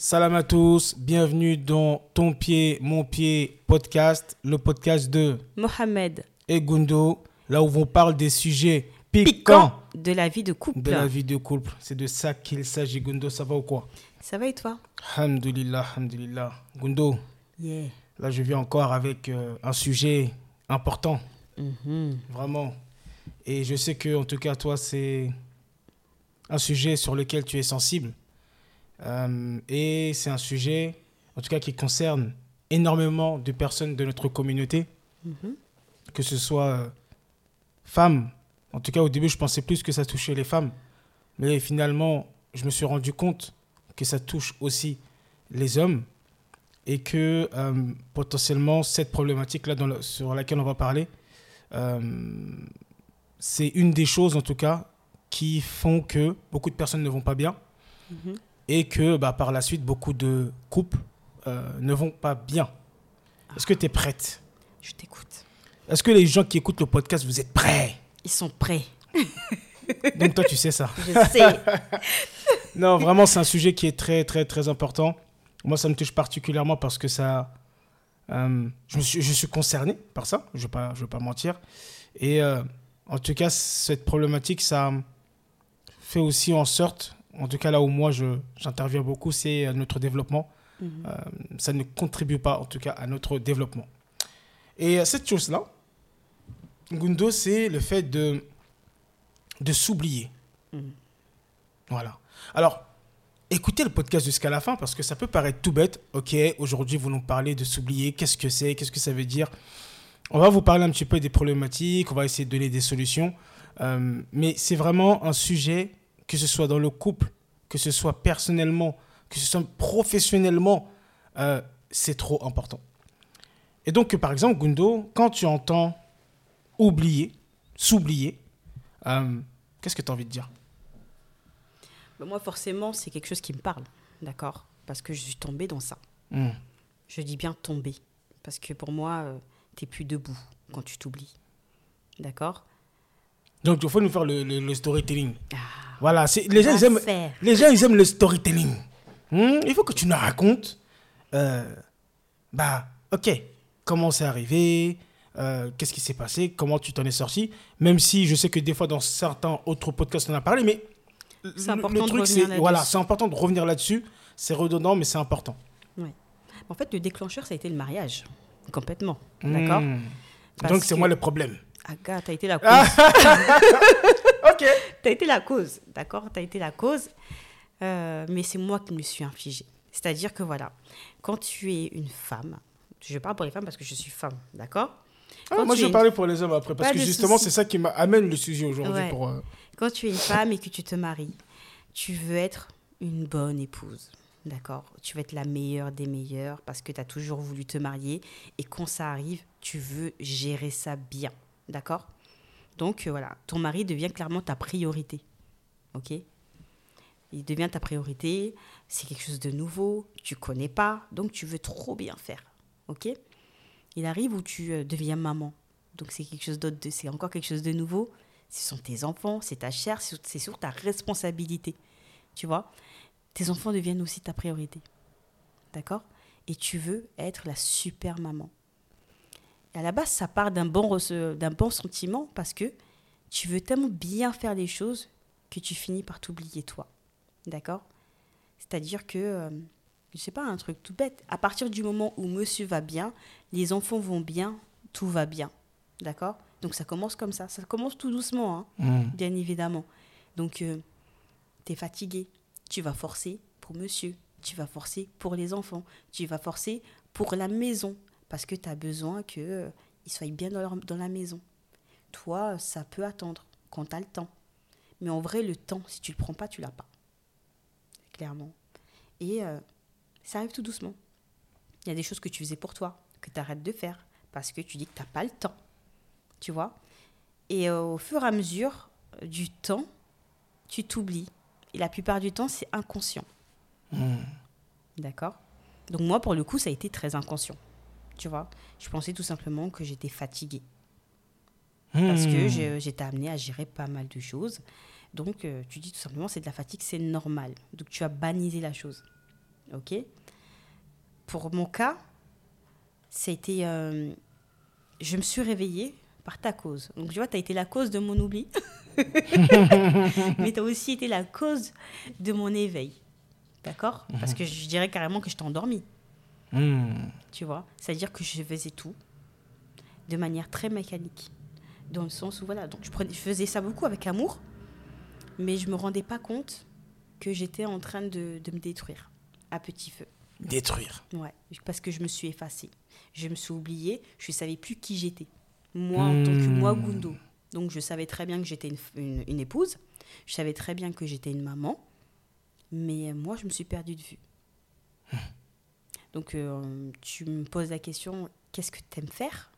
Salam à tous, bienvenue dans Ton pied, mon pied podcast, le podcast de Mohamed Egundo, là où on parle des sujets piquants piquants de la vie de couple. de la vie de couple. C'est de ça qu'il s'agit, Gundo, ça va ou quoi? Ça va et toi? Alhamdulillah, alhamdulillah. Gundo, là je viens encore avec euh, un sujet important, Mhm. vraiment. Et je sais que, en tout cas, toi, c'est un sujet sur lequel tu es sensible. Euh, et c'est un sujet, en tout cas, qui concerne énormément de personnes de notre communauté, Mhm. que ce soit euh, femmes. En tout cas, au début, je pensais plus que ça touchait les femmes. Mais finalement, je me suis rendu compte que ça touche aussi les hommes et que euh, potentiellement, cette problématique-là la- sur laquelle on va parler, c'est une des choses, en tout cas, qui font que beaucoup de personnes ne vont pas bien Mhm. Et que bah, par la suite, beaucoup de couples euh, ne vont pas bien. Est-ce que tu es prête? Je t'écoute. Est-ce que les gens qui écoutent le podcast, vous êtes prêts? Ils sont prêts. Donc toi, tu sais ça. Je sais. Non, vraiment, c'est un sujet qui est très, très, très important. Moi, ça me touche particulièrement parce que ça... euh, je, me suis, je suis concerné par ça, je ne vais, pas- je vais pas mentir. Et euh, en tout cas, cette problématique, ça fait aussi en sorte, en tout cas là où moi j'interviens beaucoup, c'est euh, notre développement. Mhm. Euh, ça ne contribue pas, en tout cas, à notre développement. Et euh, cette chose-là, Gundo, c'est le fait de, de s'oublier. Mhm. Voilà. Alors, écoutez le podcast jusqu'à la fin parce que ça peut paraître tout bête. Ok, aujourd'hui, vous nous parlez de s'oublier. Qu'est-ce que c'est? Qu'est-ce que ça veut dire? On va vous parler un petit peu des problématiques. On va essayer de donner des solutions. Euh, mais c'est vraiment un sujet, que ce soit dans le couple, que ce soit personnellement, que ce soit professionnellement, euh, c'est trop important. Et donc, par exemple, Gundo, quand tu entends oublier, s'oublier, euh, qu'est-ce que tu as envie de dire? Bah, moi, forcément, c'est quelque chose qui me parle. D'accord? Parce que je suis tombée dans ça. Hmm. Je dis bien tombée. Parce que pour moi, euh, t'es plus debout quand tu t'oublies. D'accord? Donc, il faut nous faire le, le- le storytelling. Ah, Voilà, les, gens, ils aiment, les gens, ils aiment le storytelling. Hmm, Il faut que tu nous racontes, euh, bah, ok, comment c'est arrivé, euh, qu'est-ce qui s'est passé, comment tu t'en es sorti, même si je sais que des fois, dans certains autres podcasts, on en a parlé, mais C'est le- important le de truc, c'est là-dessus. voilà, c'est important de revenir là-dessus. C'est redondant, mais c'est important. En fait, le déclencheur, ça a été le mariage. Complètement. D'accord? Hmm. Parce Donc, c'est que- moi le problème. Aga, t'as été la cause. Ok. T'as été la cause, d'accord T'as été la cause, euh, mais c'est moi qui me suis infligé. C'est-à-dire que voilà, quand tu es une femme, je parle pour les femmes parce que je suis femme, d'accord Ah, moi, je vais une- parler pour les hommes après, parce Pas que justement, c'est ça qui m'amène le sujet aujourd'hui. Ouais. Pour, euh, Quand tu es une femme et que tu te maries, tu veux être une bonne épouse, d'accord Tu veux être la meilleure des meilleures parce que tu as toujours voulu te marier et quand ça arrive, tu veux gérer ça bien, d'accord? Donc euh, voilà, ton mari devient clairement ta priorité, ok? Il devient ta priorité, c'est quelque chose de nouveau, tu connais pas, donc tu veux trop bien faire, ok? Il arrive où tu euh, deviens maman, donc c'est quelque chose d'autre, c'est encore quelque chose de nouveau, ce sont tes enfants, c'est ta chair, c'est sur ta responsabilité. Tu vois? Tes enfants deviennent aussi ta priorité. D'accord? Et tu veux être la super maman. À la base, ça part d'un bon, d'un bon sentiment parce que tu veux tellement bien faire les choses que tu finis par t'oublier toi. D'accord? C'est-à-dire que, euh, je sais pas, un truc tout bête. À partir du moment où monsieur va bien, les enfants vont bien, tout va bien. D'accord? Donc ça commence comme ça. Ça commence tout doucement, hein, hmm. bien évidemment. Donc, tu es fatigué. Tu vas forcer pour monsieur. Tu vas forcer pour les enfants. Tu vas forcer pour la maison. Parce que tu as besoin qu'ils soient bien dans, leur- dans la maison. Toi, ça peut attendre quand tu as le temps. Mais en vrai, le temps, si tu le prends pas, tu l'as pas. Clairement. Et euh, ça arrive tout doucement. Il y a des choses que tu faisais pour toi, que tu arrêtes de faire, parce que tu dis que tu n'as pas le temps. Tu vois? Et euh, au fur et à mesure du temps, tu t'oublies. Et la plupart du temps, c'est inconscient. Hmm. D'accord? Donc moi, pour le coup, ça a été très inconscient. Tu vois Je pensais tout simplement que j'étais fatiguée. Parce que Hmm. j'étais amenée à gérer pas mal de choses. Donc, euh, tu dis tout simplement, c'est de la fatigue, c'est normal. Donc, tu as bannisé la chose. Ok? Pour mon cas, c'était. euh, je me suis réveillée par ta cause. Donc, tu vois, tu as été la cause de mon oubli. Mais tu as aussi été la cause de mon éveil. D'accord? Parce que je dirais carrément que je t'ai endormi. Hmm. Tu vois C'est-à-dire que je faisais tout de manière très mécanique. Dans le sens où, voilà, donc je, prenais- je faisais ça beaucoup avec amour, mais je me rendais pas compte que j'étais en train de, de me détruire à petit feu. Détruire. Ouais, parce que je me suis effacée. Je me suis oubliée, je ne savais plus qui j'étais. Moi, en tant que moi, Hmm. Gundo. Donc, je savais très bien que j'étais une, une- une épouse, je savais très bien que j'étais une maman, mais euh, moi, je me suis perdue de vue. Donc, euh, tu me poses la question, qu'est-ce que tu aimes faire?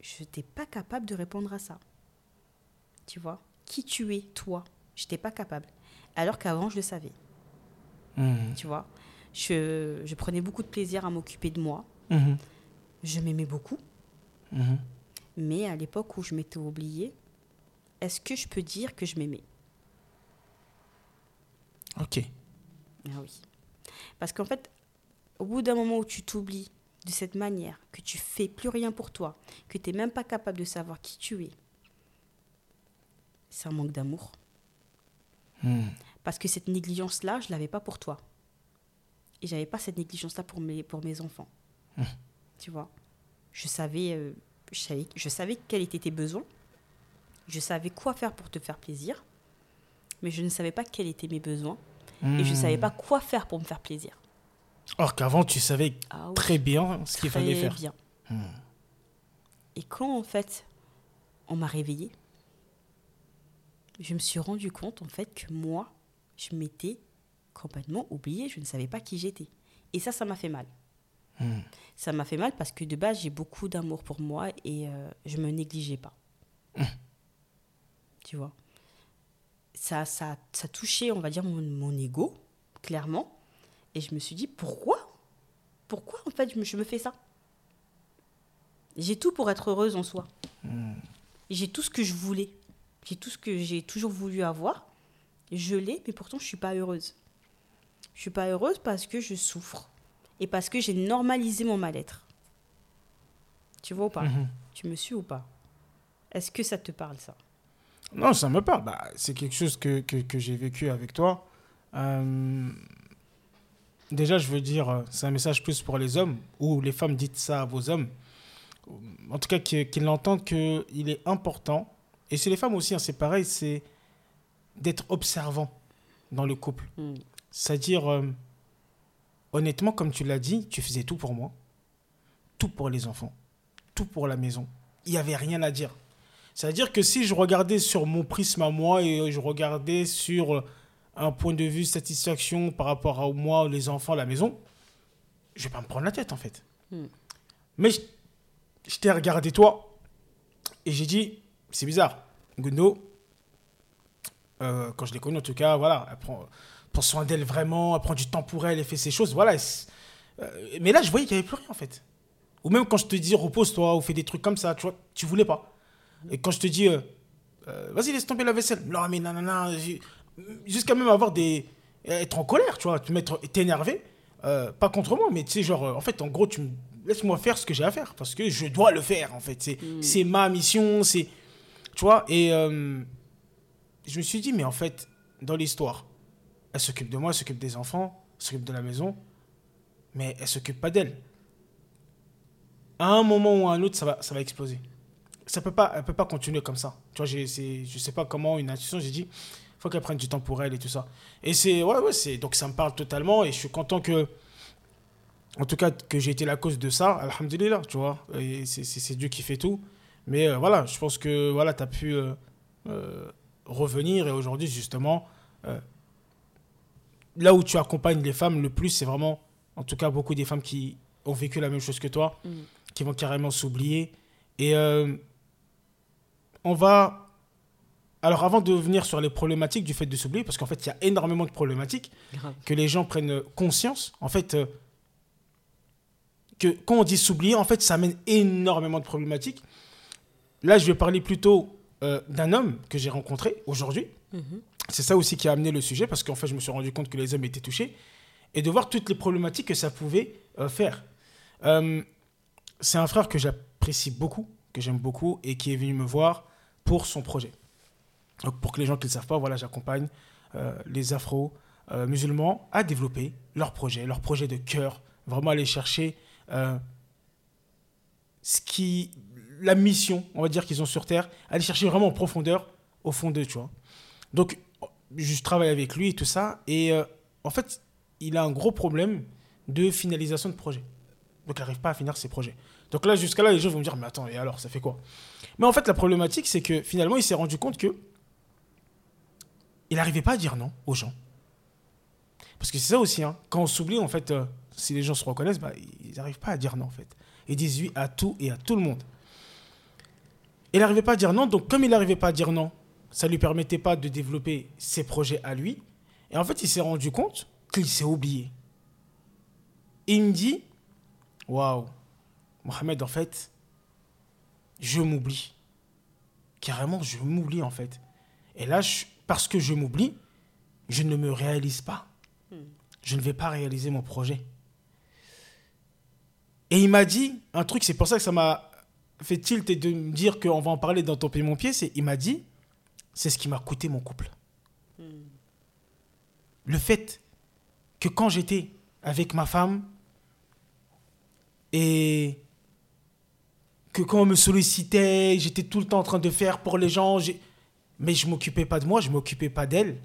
Je n'étais pas capable de répondre à ça. Tu vois? Qui tu es, toi? Je n'étais pas capable. Alors qu'avant, je le savais Hmm. tu vois? Je, je prenais beaucoup de plaisir à m'occuper de moi. Mhm. Je m'aimais beaucoup. Mhm. Mais à l'époque où je m'étais oubliée, est-ce que je peux dire que je m'aimais? Ok. Ah oui. Parce qu'en fait, au bout d'un moment où tu t'oublies de cette manière, que tu fais plus rien pour toi, que tu n'es même pas capable de savoir qui tu es, c'est un manque d'amour. Hmm. Parce que cette négligence-là, je ne l'avais pas pour toi. Et j'avais pas cette négligence-là pour mes, pour mes enfants. Tu vois? Je savais, euh, je, savais, je savais quels étaient tes besoins. Je savais quoi faire pour te faire plaisir. Mais je ne savais pas quels étaient mes besoins. Et je ne Hmm. savais pas quoi faire pour me faire plaisir. Or qu'avant, tu savais Ah oui, très bien ce qu'il fallait faire. bien. Et quand, en fait, on m'a réveillée, je me suis rendu compte, en fait, que moi, je m'étais complètement oubliée. Je ne savais pas qui j'étais. Et ça, ça m'a fait mal. Hmm. Ça m'a fait mal parce que de base, j'ai beaucoup d'amour pour moi et euh, je me négligeais pas. Tu vois? Ça, ça, ça touchait, on va dire, mon, mon ego, clairement. Et je me suis dit, pourquoi? Pourquoi, en fait, je me, je me fais ça? J'ai tout pour être heureuse en soi. J'ai tout ce que je voulais. J'ai tout ce que j'ai toujours voulu avoir. Je l'ai, mais pourtant, je suis pas heureuse. Je suis pas heureuse parce que je souffre et parce que j'ai normalisé mon mal-être. Tu vois ou pas? Mhm. Tu me suis ou pas? Est-ce que ça te parle ça? Non, ça me parle. Bah, c'est quelque chose que, que, que j'ai vécu avec toi. Euh, Déjà, je veux dire, euh, c'est un message plus pour les hommes, ou les femmes dites ça à vos hommes. En tout cas, qu'ils l'entendent qu'il est important, et chez les femmes aussi, hein, c'est pareil, c'est d'être observant dans le couple. Hmm. C'est-à-dire, euh, honnêtement, comme tu l'as dit, tu faisais tout pour moi, tout pour les enfants, tout pour la maison. Il n'y avait rien à dire. C'est-à-dire que si je regardais sur mon prisme à moi et je regardais sur euh, un point de vue satisfaction par rapport à moi, les enfants, la maison, je vais pas me prendre la tête en fait. Hmm. Mais je, je t'ai regardé toi et j'ai dit, c'est bizarre, Gundo, euh, quand je l'ai connue en tout cas, voilà, elle prend, prend soin d'elle vraiment, elle prend du temps pour elle, elle fait ses choses, voilà. euh, mais là, je voyais qu'il n'y avait plus rien en fait. Ou même quand je te dis repose-toi ou fais des trucs comme ça, tu vois, tu voulais pas. Et quand je te dis, euh, vas-y, laisse tomber la vaisselle. Non, mais non, non, non. j'ai- Jusqu'à même avoir des. être en colère, tu vois, te mettre, t'énerver. euh, pas contre moi, mais tu sais, genre, euh, en fait, en gros, tu me. Laisse-moi faire ce que j'ai à faire parce que je dois le faire en fait. C'est c'est ma mission, c'est. Tu vois, et euh, je me suis dit, mais en fait, dans l'histoire, elle s'occupe de moi, elle s'occupe des enfants, elle s'occupe de la maison, mais elle s'occupe pas d'elle. À un moment ou à un autre, ça va, ça va exploser. Ça peut pas, elle peut pas continuer comme ça. Tu vois, j'ai, c'est- je sais pas comment une institution, j'ai dit, faut qu'elle prenne du temps pour elle et tout ça. Et c'est, ouais, ouais, c'est, donc ça me parle totalement et je suis content que, en tout cas, que j'ai été la cause de ça, alhamdulillah, tu vois. Et c'est, Dieu qui fait tout. Mais euh, voilà, je pense que voilà, tu as pu euh, euh, revenir et aujourd'hui, justement, là où tu accompagnes les femmes le plus, c'est vraiment, en tout cas, beaucoup des femmes qui ont vécu la même chose que toi, Mm. qui vont carrément s'oublier. Et on va. Alors, avant de venir sur les problématiques du fait de s'oublier, parce qu'en fait, il y a énormément de problématiques, Grave. que les gens prennent conscience, en fait, euh, que quand on dit s'oublier, en fait, ça amène énormément de problématiques. Là, je vais parler plutôt euh, d'un homme que j'ai rencontré aujourd'hui. Mhm. C'est ça aussi qui a amené le sujet, parce qu'en fait, je me suis rendu compte que les hommes étaient touchés. et de voir toutes les problématiques que ça pouvait euh, faire. Euh, c'est un frère que j'apprécie beaucoup, que j'aime beaucoup, et qui est venu me voir pour son projet. Donc, pour que les gens qui ne le savent pas, voilà, j'accompagne euh, les afro-musulmans à développer leur projet, leur projet de cœur, vraiment aller chercher euh, ce qui, la mission, on va dire, qu'ils ont sur Terre, aller chercher vraiment en profondeur au fond d'eux, tu vois. Donc, je travaille avec lui et tout ça, et euh, en fait, il a un gros problème de finalisation de projet. Donc, il n'arrive pas à finir ses projets. Donc là, jusqu'à là, les gens vont me dire, mais attends, et alors, ça fait quoi? Mais en fait, la problématique, c'est que finalement, il s'est rendu compte que il n'arrivait pas à dire non aux gens. Parce que c'est ça aussi, hein. quand on s'oublie, en fait, euh, si les gens se reconnaissent, bah, ils n'arrivent pas à dire non, en fait. Ils disent oui à tout et à tout le monde. Il n'arrivait pas à dire non, donc comme il n'arrivait pas à dire non, ça ne lui permettait pas de développer ses projets à lui. Et en fait, il s'est rendu compte qu'il s'est oublié. Il me dit, waouh, Mohamed, en fait, je m'oublie. Carrément, je m'oublie, en fait. Et là, je- parce que je m'oublie, je ne me réalise pas. Je ne vais pas réaliser mon projet. Et il m'a dit un truc, c'est pour ça que ça m'a fait tilt de me dire qu'on va en parler dans Ton Pied Mon Pied, c'est il m'a dit, c'est ce qui m'a coûté mon couple. Le fait que quand j'étais avec ma femme et que quand on me sollicitait, j'étais tout le temps en train de faire pour les gens, mais je m'occupais pas de moi, je m'occupais pas d'elle.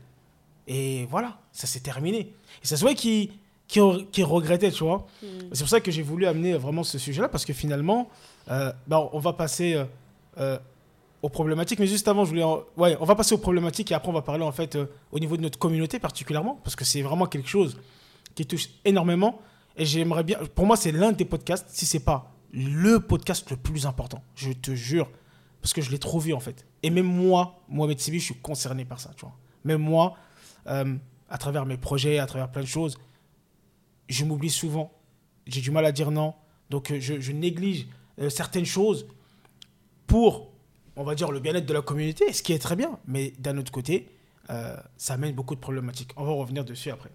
Et voilà, ça s'est terminé. Et ça se voit qu'il qu'il qu'il regrettait, tu vois. C'est pour ça que j'ai voulu amener vraiment ce sujet-là, parce que finalement, euh, bah, on va passer euh, euh, aux problématiques. Mais juste avant, je voulais. en- Ouais, on va passer aux problématiques et après, on va parler en fait euh, au niveau de notre communauté particulièrement, parce que c'est vraiment quelque chose qui touche énormément. Et j'aimerais bien. Pour moi, c'est l'un des podcasts, si c'est pas le podcast le plus important. Je te jure. Parce que je l'ai trop vu, en fait. Et même moi, Mohamed Sibi, je suis concerné par ça, tu vois. Même moi, euh, à travers mes projets, à travers plein de choses, je m'oublie souvent. J'ai du mal à dire non. Donc, euh, je, néglige euh, certaines choses pour, on va dire, le bien-être de la communauté, ce qui est très bien. Mais d'un autre côté, ça amène beaucoup de problématiques. On va revenir dessus après.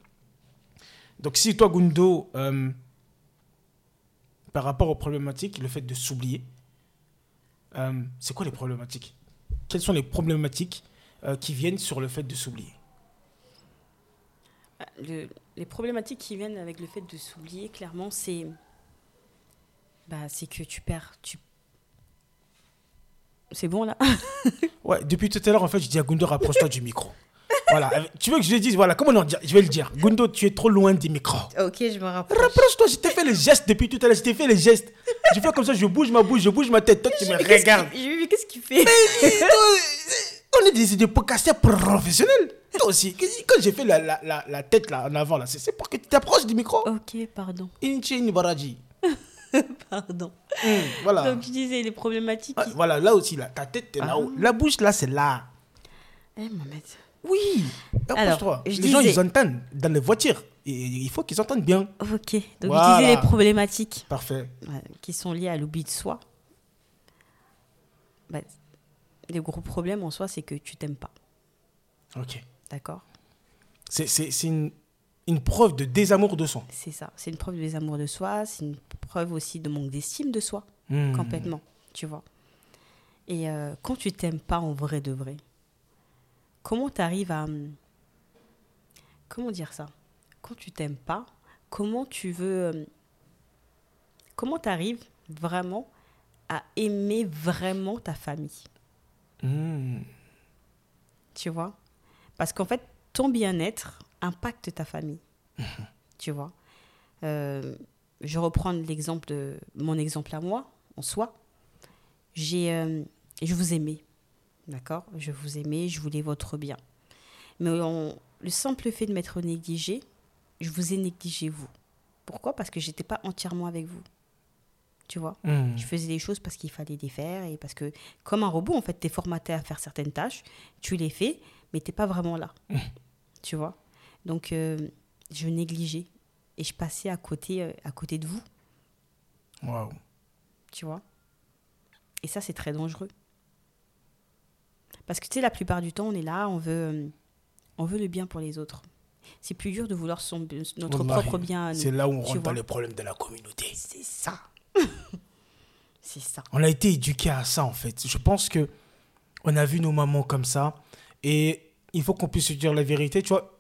Donc, si toi, Gundo, par rapport aux problématiques, le fait de s'oublier, c'est quoi les problématiques? Quelles sont les problématiques euh, qui viennent sur le fait de s'oublier? Bah, le- les problématiques qui viennent avec le fait de s'oublier, clairement, c'est bah, que tu perds. Tu... C'est bon là Ouais, depuis tout à l'heure, en fait, je dis à Gundo, rapproche-toi du micro. Voilà, tu veux que je le dise? Voilà, comment on dit? Je vais le dire. Gundo, tu es trop loin du micro. Ok, je me rapproche. Rapproche-toi, je t'ai fait les gestes depuis tout à l'heure, je t'ai fait les gestes. Je fais comme ça, je bouge ma bouche, je bouge ma tête, toi tu me regardes. Qu'il fait On est des, des podcasters professionnels. Toi aussi, quand j'ai fait la, la, la, la tête là en avant, là, c'est pour que tu t'approches du micro. Ok, pardon. Inchi Nibaraji. Pardon. Hum, voilà. Donc, je disais les problématiques. Ah, Voilà, là aussi, là, ta tête, t'es Ah. là-haut. La bouche, là, c'est là. Eh, Mohamed. Oui. Je Les gens, ils entendent dans les voitures. Et il faut qu'ils entendent bien. Ok, donc Voilà. je disais les problématiques Parfait. qui sont liées à l'oubli de soi. Bah, les gros problèmes en soi, c'est que tu t'aimes pas. Ok. D'accord? C'est une, une preuve de désamour de soi. C'est ça. C'est une preuve de désamour de soi. C'est une preuve aussi de manque d'estime de soi. Hmm. Complètement. Tu vois. Et euh, quand tu t'aimes pas en vrai de vrai, comment tu arrives à. hum, Comment dire ça? Quand tu t'aimes pas, comment tu veux. hum, Comment tu arrives vraiment à aimer vraiment ta famille Hmm. Tu vois? Parce qu'en fait, ton bien-être impacte ta famille. tu vois? Euh, Je reprends l'exemple de mon exemple à moi, en soi. J'ai, euh, je vous aimais, d'accord? Je vous aimais, je voulais votre bien. Mais on- le simple fait de m'être négligé, je vous ai négligé vous. Pourquoi? Parce que j'étais pas entièrement avec vous. Tu vois Hmm. je faisais des choses parce qu'il fallait les faire et parce que, comme un robot, en fait, tu es formaté à faire certaines tâches, tu les fais, mais tu pas vraiment là. tu vois Donc, euh, je négligeais et je passais à côté, euh, à côté de vous, Waouh. tu vois Et ça, c'est très dangereux. Parce que, tu sais, la plupart du temps, on est là, on veut, euh, on veut le bien pour les autres. C'est plus dur de vouloir son, notre Wallahi, propre bien. C'est là où on rentre dans les problèmes de la communauté. C'est ça. c'est ça. On a été éduqués à ça en fait. Je pense que on a vu nos mamans comme ça et il faut qu'on puisse se dire la vérité. Tu vois,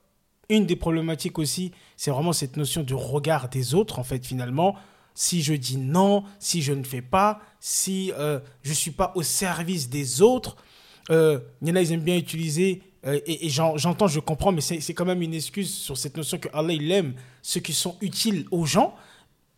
une des problématiques aussi, c'est vraiment cette notion de regard des autres en fait finalement. Si je dis non, si je ne fais pas, si euh, je suis pas au service des autres, euh, il y en a ils aiment bien utiliser euh, et, et j'en- j'entends, je comprends, mais c'est c'est quand même une excuse sur cette notion que Allah il aime ceux qui sont utiles aux gens.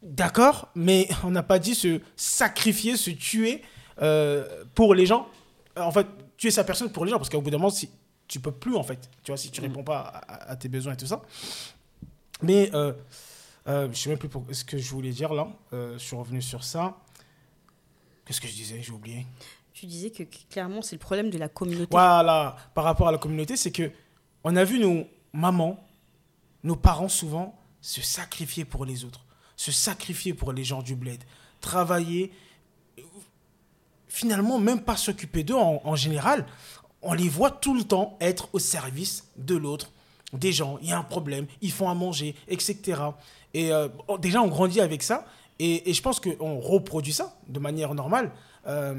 D'accord, mais on n'a pas dit se sacrifier, se tuer euh, pour les gens. En fait, tuer sa personne pour les gens, parce qu'au bout d'un moment, si, tu peux plus, en fait. Tu vois, si tu réponds pas à, tes besoins et tout ça. Mais euh, euh, je sais même plus pour, ce que je voulais dire là. Euh, je suis revenu sur ça. Qu'est-ce que je disais? J'ai oublié. Tu disais que clairement, c'est le problème de la communauté. Voilà, par rapport à la communauté, c'est que on a vu nos mamans, nos parents souvent se sacrifier pour les autres, se sacrifier pour les gens du bled, travailler, finalement même pas s'occuper d'eux en, en général. On les voit tout le temps être au service de l'autre, des gens. Il y a un problème, ils font à manger, etc. Et euh, on- déjà, on grandit avec ça. Et, et je pense qu'on reproduit ça de manière normale. Euh,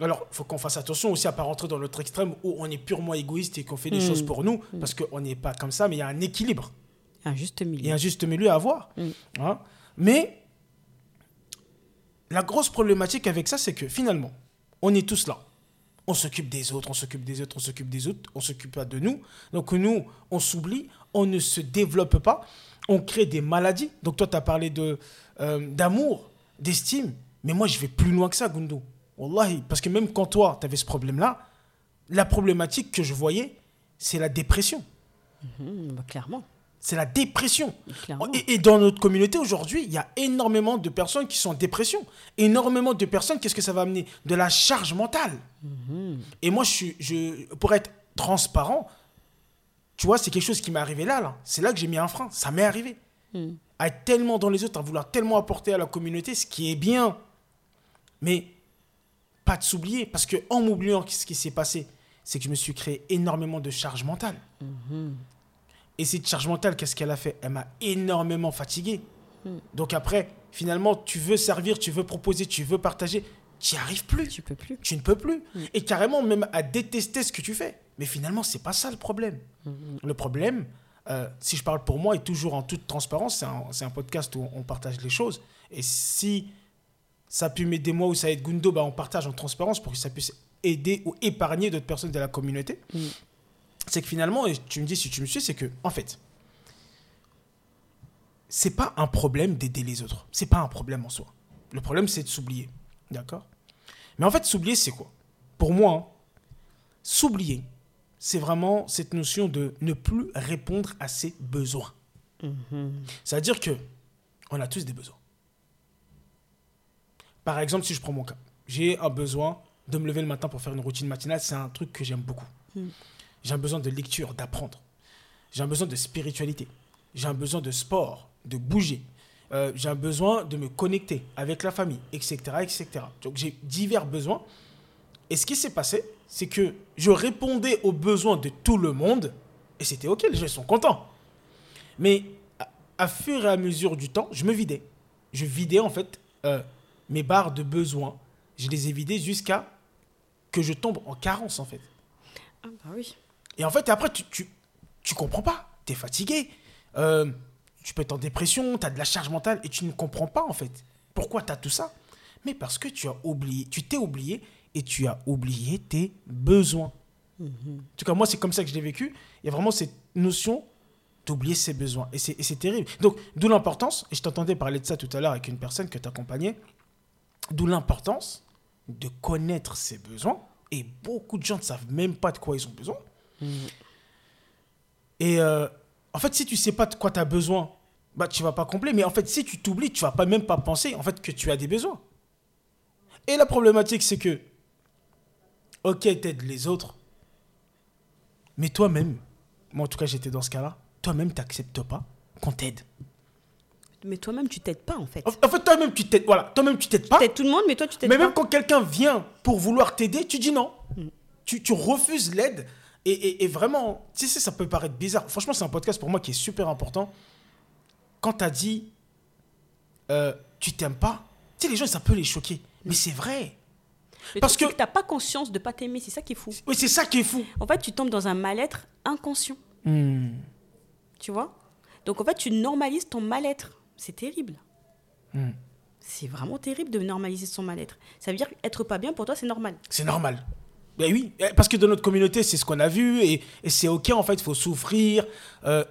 alors, il faut qu'on fasse attention aussi à ne pas rentrer dans l'autre extrême où on est purement égoïste et qu'on fait les Mm. choses pour nous, parce qu'on n'est pas comme ça, mais il y a un équilibre. Un juste Il y milieu. a un juste milieu à avoir. Mm. Hein. Mais la grosse problématique avec ça, c'est que finalement, on est tous là. On s'occupe des autres, on s'occupe des autres, on s'occupe des autres, on s'occupe pas de nous. Donc nous, on s'oublie, on ne se développe pas, on crée des maladies. Donc toi, tu as parlé de, euh, d'amour, d'estime. Mais moi, je vais plus loin que ça, Gundo. Wallahi, parce que même quand toi, tu avais ce problème-là, la problématique que je voyais, c'est la dépression. Mhm, bah, clairement. C'est la dépression. Et, et dans notre communauté aujourd'hui, il y a énormément de personnes qui sont en dépression. Énormément de personnes, qu'est-ce que ça va amener? De la charge mentale. Et moi, je suis, je, pour être transparent, tu vois, c'est quelque chose qui m'est arrivé là. là. C'est là que j'ai mis un frein. Ça m'est arrivé. Mm. À être tellement dans les autres, à vouloir tellement apporter à la communauté, ce qui est bien. Mais pas de s'oublier. Parce que en m'oubliant ce qui s'est passé, c'est que je me suis créé énormément de charge mentale. Et cette charge mentale, qu'est-ce qu'elle a fait? Elle m'a énormément fatigué. Donc après, finalement, tu veux servir, tu veux proposer, tu veux partager, tu n'y arrives plus. Tu peux plus. Tu ne peux plus. Et carrément, même à détester ce que tu fais. Mais finalement, c'est pas ça le problème. Le problème, euh, si je parle pour moi, et toujours en toute transparence, c'est un, c'est un podcast où on partage les choses. Et si ça a pu m'aider moi ou ça aide Gundo, bah, on partage en transparence pour que ça puisse aider ou épargner d'autres personnes de la communauté. C'est que finalement, et tu me dis si tu me suis, c'est que, en fait, c'est pas un problème d'aider les autres. C'est pas un problème en soi. Le problème, c'est de s'oublier. D'accord? Mais en fait, s'oublier, c'est quoi? Pour moi, hein, s'oublier, c'est vraiment cette notion de ne plus répondre à ses besoins. C'est-à-dire que on a tous des besoins. Par exemple, si je prends mon cas, j'ai un besoin de me lever le matin pour faire une routine matinale, c'est un truc que j'aime beaucoup. J'ai un besoin de lecture, d'apprendre. J'ai un besoin de spiritualité. J'ai un besoin de sport, de bouger. Euh, j'ai un besoin de me connecter avec la famille, etc. etc. Donc j'ai divers besoins. Et ce qui s'est passé, c'est que je répondais aux besoins de tout le monde. Et c'était OK, les gens sont contents. Mais à, fur et à mesure du temps, je me vidais. Je vidais en fait euh, mes barres de besoins. Je les ai vidées jusqu'à que je tombe en carence en fait. Ah bah oui. Et en fait, après, tu, tu, tu comprends pas. Tu es fatigué. Euh, tu peux être en dépression, tu as de la charge mentale et tu ne comprends pas en fait. Pourquoi tu as tout ça Mais parce que tu as oublié, tu t'es oublié et tu as oublié tes besoins. En tout cas, moi, c'est comme ça que je l'ai vécu. Il y a vraiment cette notion d'oublier ses besoins. Et c'est terrible. Donc, d'où l'importance, et je t'entendais parler de ça tout à l'heure avec une personne que tu accompagnais, d'où l'importance de connaître ses besoins. Et beaucoup de gens ne savent même pas de quoi ils ont besoin. Et euh, en fait, si tu sais pas de quoi tu as besoin, bah, tu vas pas combler. Mais en fait, si tu t'oublies, tu vas pas même pas penser en fait, que tu as des besoins. Et la problématique, c'est que, ok, t'aides les autres, mais toi-même, moi en tout cas, j'étais dans ce cas-là, toi-même, t'acceptes pas qu'on t'aide. Mais toi-même, tu t'aides pas en fait. En fait, toi-même, tu t'aides. Voilà, toi-même, tu t'aides pas. T'aides tout le monde, mais toi, tu t'aides Mais pas. même quand quelqu'un vient pour vouloir t'aider, tu dis non. Tu, tu refuses l'aide Et, et- et vraiment, tu sais, ça peut paraître bizarre. Franchement, c'est un podcast pour moi qui est super important. Quand tu as dit euh, tu t'aimes pas, tu sais, les gens, ça peut les choquer. Mais c'est vrai. Le Parce que- c'est t'as pas conscience de pas t'aimer, c'est ça qui est fou. Oui, c'est ça qui est fou. En fait, tu tombes dans un mal-être inconscient, Hmm. tu vois? Donc en fait, tu normalises ton mal-être. C'est terrible. Hmm. C'est vraiment terrible de normaliser son mal-être. Ça veut dire qu'être pas bien pour toi, c'est normal. C'est normal. Ben oui, eh, parce que dans notre communauté, c'est ce qu'on a vu et, c'est ok en fait, il faut souffrir. Euh,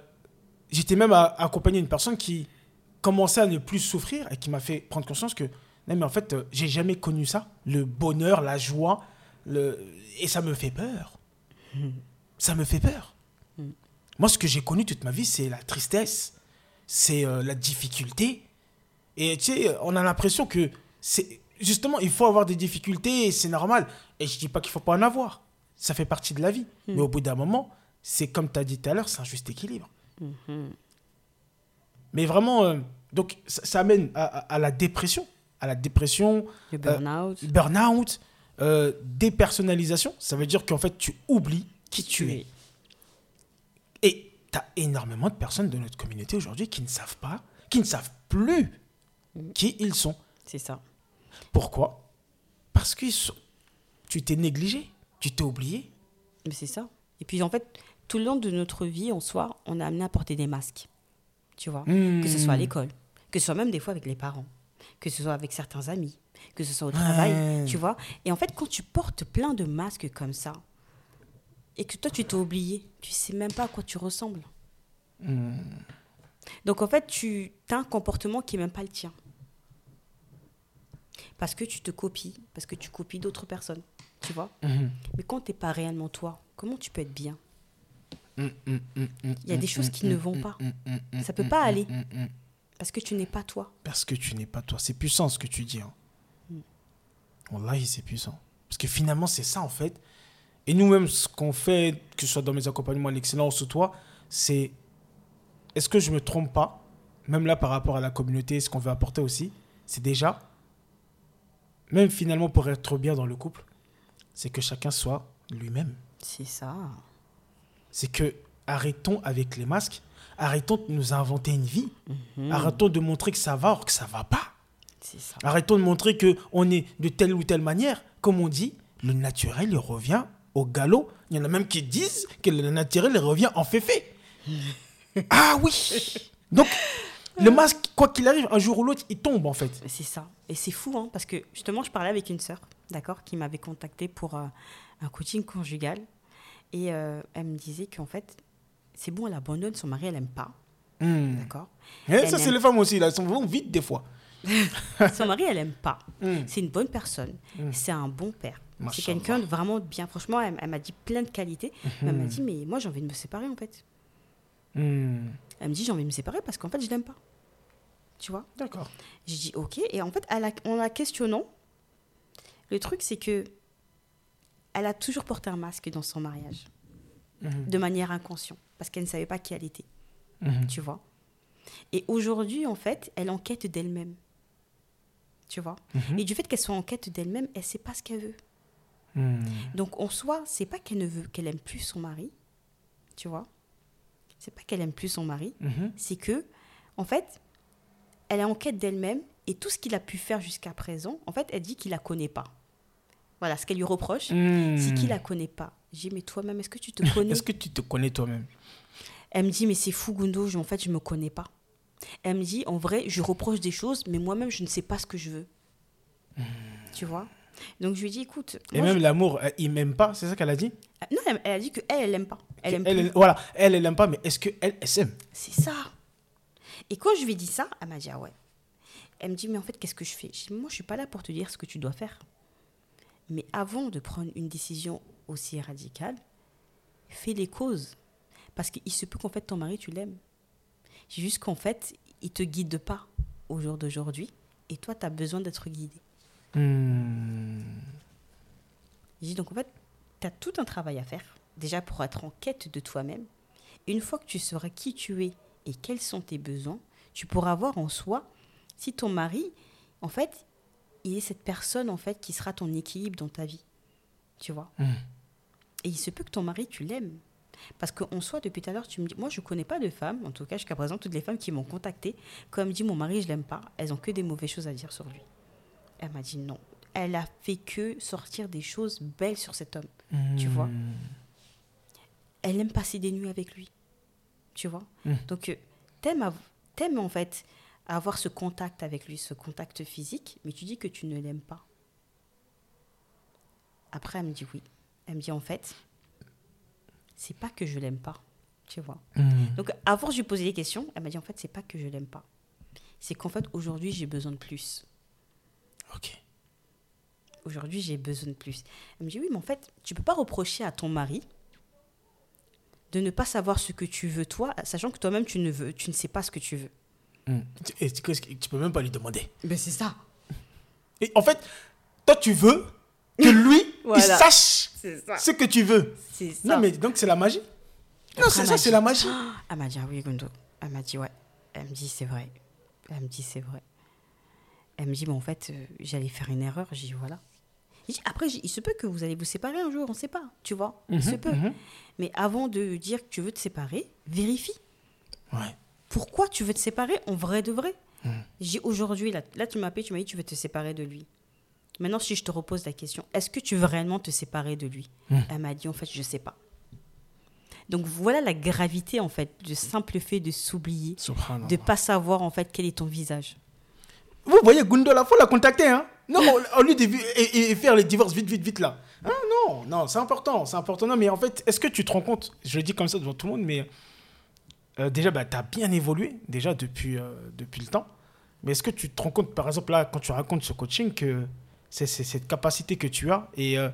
J'étais même à, accompagné d'une personne qui commençait à ne plus souffrir et qui m'a fait prendre conscience que non mais en fait, euh, j'ai jamais connu ça, le bonheur, la joie, et ça me fait peur. Ça me fait peur. Moi, ce que j'ai connu toute ma vie, c'est la tristesse, c'est euh, la difficulté. Et tu sais, on a l'impression que c'est justement, il faut avoir des difficultés c'est normal. Et je dis pas qu'il faut pas en avoir. Ça fait partie de la vie. Mais au bout d'un moment, c'est comme tu as dit tout à l'heure, c'est un juste équilibre. Mais vraiment, euh, donc ça, ça amène à, à- à la dépression, à la dépression, Le burn-out. burn-out, euh, dépersonnalisation. Ça veut dire qu'en fait, tu oublies qui tu es. Et tu as énormément de personnes de notre communauté aujourd'hui qui ne savent pas, qui ne savent plus qui ils sont. C'est ça. Pourquoi? Parce que tu t'es négligé, tu t'es oublié. Mais c'est ça. Et puis en fait, tout le long de notre vie, en soi, on a amené à porter des masques. Tu vois? Que ce soit à l'école, que ce soit même des fois avec les parents, que ce soit avec certains amis, que ce soit au travail, Ouais. tu vois? Et en fait, quand tu portes plein de masques comme ça, et que toi, tu t'es oublié, tu sais même pas à quoi tu ressembles. Donc en fait, tu as un comportement qui n'est même pas le tien. Parce que tu te copies, parce que tu copies d'autres personnes, tu vois Mais quand tu n'es pas réellement toi, comment tu peux être bien? Il y a des choses qui ne vont pas. Ça peut pas aller. Parce que tu n'es pas toi. Parce que tu n'es pas toi. C'est puissant ce que tu dis. Hein. Wallahi, c'est puissant. Parce que finalement, c'est ça en fait. Et nous-mêmes, ce qu'on fait, que ce soit dans mes accompagnements à l'excellence ou toi, c'est est-ce que je me trompe pas? Même là, par rapport à la communauté, ce qu'on veut apporter aussi, c'est déjà, même finalement pour être bien dans le couple, c'est que chacun soit lui-même. C'est ça. c'est que arrêtons avec les masques, arrêtons de nous inventer une vie, arrêtons de montrer que ça va or que ça va pas. C'est ça. Arrêtons de montrer que on est de telle ou telle manière. Comme on dit, le naturel il revient au galop. Il y en a même qui disent que le naturel il revient en féfé. ah oui. Donc le masque, quoi qu'il arrive, un jour ou l'autre, il tombe en fait. C'est ça. Et c'est fou, hein, parce que justement, je parlais avec une sœur, d'accord, qui m'avait contacté pour euh, un coaching conjugal. Et euh, elle me disait qu'en fait, c'est bon, elle abandonne, son mari, elle aime pas. Hmm. D'accord Eh, ça c'est aime- les femmes aussi là, elles sont vraiment vite des fois. Son mari, elle aime pas. Hmm. C'est une bonne personne. Mm. C'est un bon père. C'est quelqu'un de vraiment bien. Franchement, elle, elle m'a dit plein de qualités. Mais elle m'a dit, mais moi, j'ai envie de me séparer, en fait. Hmm. Elle me dit, j'ai envie de me séparer parce qu'en fait, je l'aime pas. Tu vois D'accord. J'ai dit, ok. Et en fait, la- en la questionnant, le truc, c'est que elle a toujours porté un masque dans son mariage. Mhm. De manière inconsciente. Parce qu'elle ne savait pas qui elle était. Mhm. Tu vois Et aujourd'hui, en fait, elle enquête d'elle-même. Tu vois Mhm. Et du fait qu'elle soit en quête d'elle-même, elle sait pas ce qu'elle veut. Donc en soi, c'est pas qu'elle ne veut qu'elle aime plus son mari, tu vois. C'est pas qu'elle aime plus son mari, c'est que en fait, elle est en quête d'elle-même et tout ce qu'il a pu faire jusqu'à présent, en fait, elle dit qu'il la connaît pas. Voilà, ce qu'elle lui reproche, Hmm. c'est qu'il la connaît pas. J'ai mais toi-même, est-ce que tu te connais? Est-ce que tu te connais toi-même? Elle me dit mais c'est fou Gundo, je- en fait, je me connais pas. Elle me dit en vrai, je reproche des choses, mais moi-même, je ne sais pas ce que je veux. Tu vois? Donc je lui dis écoute, Et moi, même l'amour, euh, il m'aime pas, c'est ça qu'elle a dit? Je- non, elle, elle a dit que elle, elle aime pas. Elle aime elle, elle- Voilà, elle, elle aime pas, mais est-ce qu'elle, elle s'aime? C'est ça. Et quand je lui ai dit ça, elle m'a dit ah ouais. Elle me dit mais en fait qu'est-ce que je fais? Je dis moi je suis pas là pour te dire ce que tu dois faire. Mais avant de prendre une décision aussi radicale, fais les causes. Parce qu'il se peut qu'en fait ton mari tu l'aimes. C'est juste qu'en fait il te guide pas au jour d'aujourd'hui et toi tu as besoin d'être guidé. Hmm. J'ai dit donc en fait tu as tout un travail à faire déjà pour être en quête de toi-même. Une fois que tu sauras qui tu es et quels sont tes besoins, tu pourras voir en soi si ton mari, en fait, il est cette personne en fait qui sera ton équilibre dans ta vie. Tu vois? Hmm. Et il se peut que ton mari, tu l'aimes. Parce qu'en soi, depuis tout à l'heure, tu me dis, moi, je connais pas de femmes, en tout cas jusqu'à présent, toutes les femmes qui m'ont contacté, comme dit mon mari, je l'aime pas, elles ont que des mauvaises choses à dire sur lui. Elle m'a dit non. Elle a fait que sortir des choses belles sur cet homme, tu vois? Elle aime passer des nuits avec lui, tu vois. Mm. Donc, euh, t'aimes, t'aimes en fait avoir ce contact avec lui, ce contact physique, mais tu dis que tu ne l'aimes pas. Après, elle me dit oui. Elle me dit en fait, c'est pas que je l'aime pas, tu vois. Hmm. Donc, force de lui poser des questions, elle m'a dit en fait, c'est pas que je l'aime pas. C'est qu'en fait, aujourd'hui, j'ai besoin de plus. Ok. Aujourd'hui, j'ai besoin de plus. Elle me dit oui, mais en fait, tu peux pas reprocher à ton mari de ne pas savoir ce que tu veux toi, sachant que toi-même, tu ne veux, tu ne sais pas ce que tu veux. Hmm. Et tu, peux même pas lui demander. Ben, c'est ça. Et en fait, toi, tu veux que lui, il sache ce que tu veux. Ça. Non, mais donc c'est la magie. Non, Après, c'est ça, c'est la magie. Elle m'a dit, ah oui, Gondo. Elle m'a dit, ouais. Elle me dit, c'est vrai. Elle me dit, c'est vrai. Elle me dit, mais en fait, euh, j'allais faire une erreur. J'ai dit, voilà. Après, il se peut que vous allez vous séparer un jour, on ne sait pas, tu vois. Il se Mhm, peut. mhm. Mais avant de dire que tu veux te séparer, vérifie. Ouais. Pourquoi tu veux te séparer en vrai de vrai Mhm. J'ai aujourd'hui, là, là, tu m'as appelé, tu m'as dit, tu veux te séparer de lui. Maintenant, si je te repose la question, est-ce que tu veux réellement te séparer de lui. Elle m'a dit, en fait, je ne sais pas. Donc voilà la gravité, en fait, du simple fait de s'oublier de pas savoir en fait quel est ton visage. Vous voyez, Gundola, faut la contacter, hein. Non, au, lieu de faire les divorces vite, vite, vite là. Ah, non, non, c'est important, c'est important. Non, mais en fait, est-ce que tu te rends compte Je le dis comme ça devant tout le monde, mais euh, déjà, bah, tu as bien évolué déjà depuis, euh, depuis le temps. Mais est-ce que tu te rends compte, par exemple, là, quand tu racontes ce coaching, que c'est cette capacité que tu as et euh,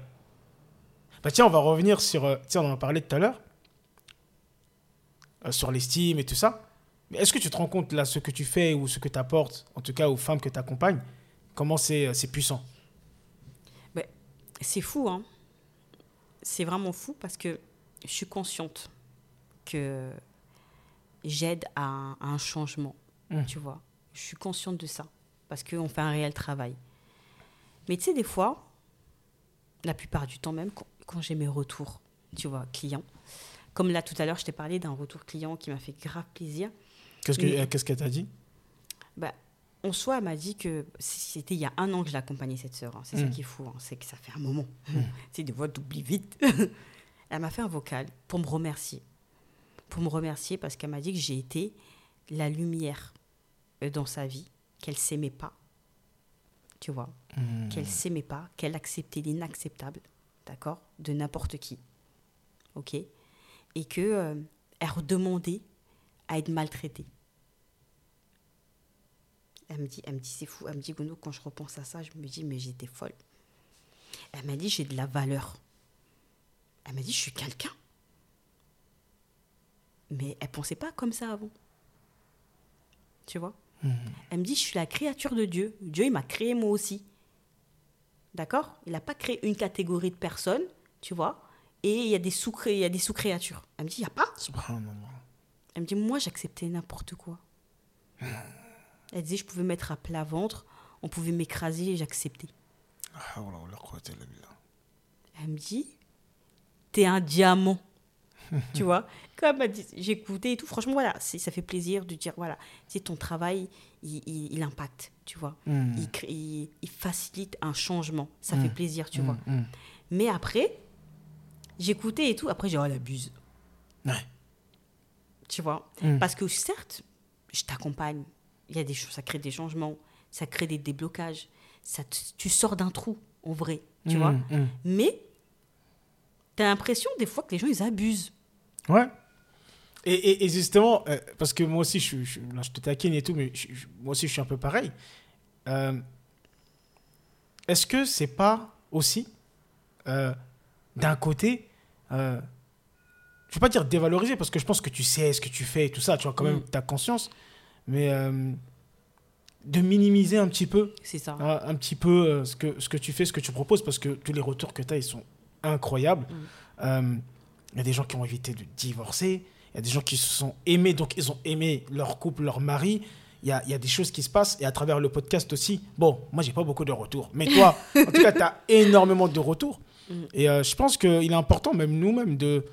bah, tiens, on va revenir sur. tiens, on en a parlé tout à l'heure. sur l'estime et tout ça. Mais est-ce que tu te rends compte, là, ce que tu fais ou ce que tu apportes, en tout cas aux femmes que tu accompagnes, comment c'est euh, c'est puissant? C'est fou, hein. C'est vraiment fou parce que je suis consciente que j'aide à, un- à un changement, Mm. tu vois. Je suis consciente de ça parce qu'on fait un réel travail. Mais tu sais, des fois, la plupart du temps même, quand, quand j'ai mes retours, tu vois, clients, comme là tout à l'heure, je t'ai parlé d'un retour client qui m'a fait grave plaisir. Qu'est-ce qu'elle t'a dit? Bah, en soi, elle m'a dit que c'était il y a un an que je l'accompagnais, cette sœur. hein. C'est ça Mm. qui est fou, hein. c'est que ça fait un moment. tu sais, des fois, t'oublies vite. elle m'a fait un vocal pour me remercier. Pour me remercier parce qu'elle m'a dit que j'ai été la lumière euh, dans sa vie, qu'elle s'aimait pas. Tu vois? Hmm. Qu'elle s'aimait pas, qu'elle acceptait l'inacceptable, d'accord? De n'importe qui. Ok? Et que euh, elle redemandait à être maltraitée. Elle me dit, elle me dit c'est fou. Elle me dit, Gono, quand je repense à ça, je me dis, mais j'étais folle. Elle m'a dit, j'ai de la valeur. Elle m'a dit, je suis quelqu'un. Mais elle pensait pas comme ça avant. Tu vois? Elle me dit, je suis la créature de Dieu. Dieu, il m'a créé moi aussi. D'accord? Il n'a pas créé une catégorie de personnes, tu vois? Et il y a des sous- sous-créatures. Elle me dit, il n'y a pas? Elle me dit, moi, j'acceptais n'importe quoi. Elle disait, je pouvais mettre à plat ventre, on pouvait m'écraser et j'acceptais. Ah, croisé, là, là. Elle me dit, t'es un diamant. tu vois Quand elle dit, écouté et tout, franchement, voilà, ça fait plaisir de dire, voilà, c'est ton travail, il, il- il impacte, tu vois. Hmm. Il, crée- il- il facilite un changement. Ça Mm. fait plaisir, tu Hmm, vois. Mais après, j'écoutais et tout, après, j'ai oh, elle abuse. Ouais. Tu vois Mm. Parce que certes, je t'accompagne. Il y a des choses, ça crée des changements, ça crée des déblocages. Ça tu sors d'un trou, en vrai, tu Hmm, vois hmm. Mais tu as l'impression des fois que les gens, ils abusent. Ouais. Et, et- et justement, euh, parce que moi aussi, je, je, là, je te taquine et tout, mais je- je- moi aussi, je suis un peu pareil. Euh, Est-ce que c'est pas aussi, euh, d'un côté, je vais pas dire dévaloriser, parce que je pense que tu sais ce que tu fais et tout ça, tu as quand même Mm. ta conscience, mais euh, de minimiser un petit peu C'est ça. hein, un petit peu euh, ce, que, ce que tu fais, ce que tu proposes, parce que tous les retours que tu as, ils sont incroyables. Euh, Il y a des gens qui ont évité de divorcer, il y a des gens qui se sont aimés, donc ils ont aimé leur couple, leur mari. Il y a, il y a des choses qui se passent, et à travers le podcast aussi. Bon, moi, j'ai pas beaucoup de retours, mais toi, en tout cas, tu as énormément de retours. Mm. Et euh, je pense qu'il est important, même nous-mêmes, de,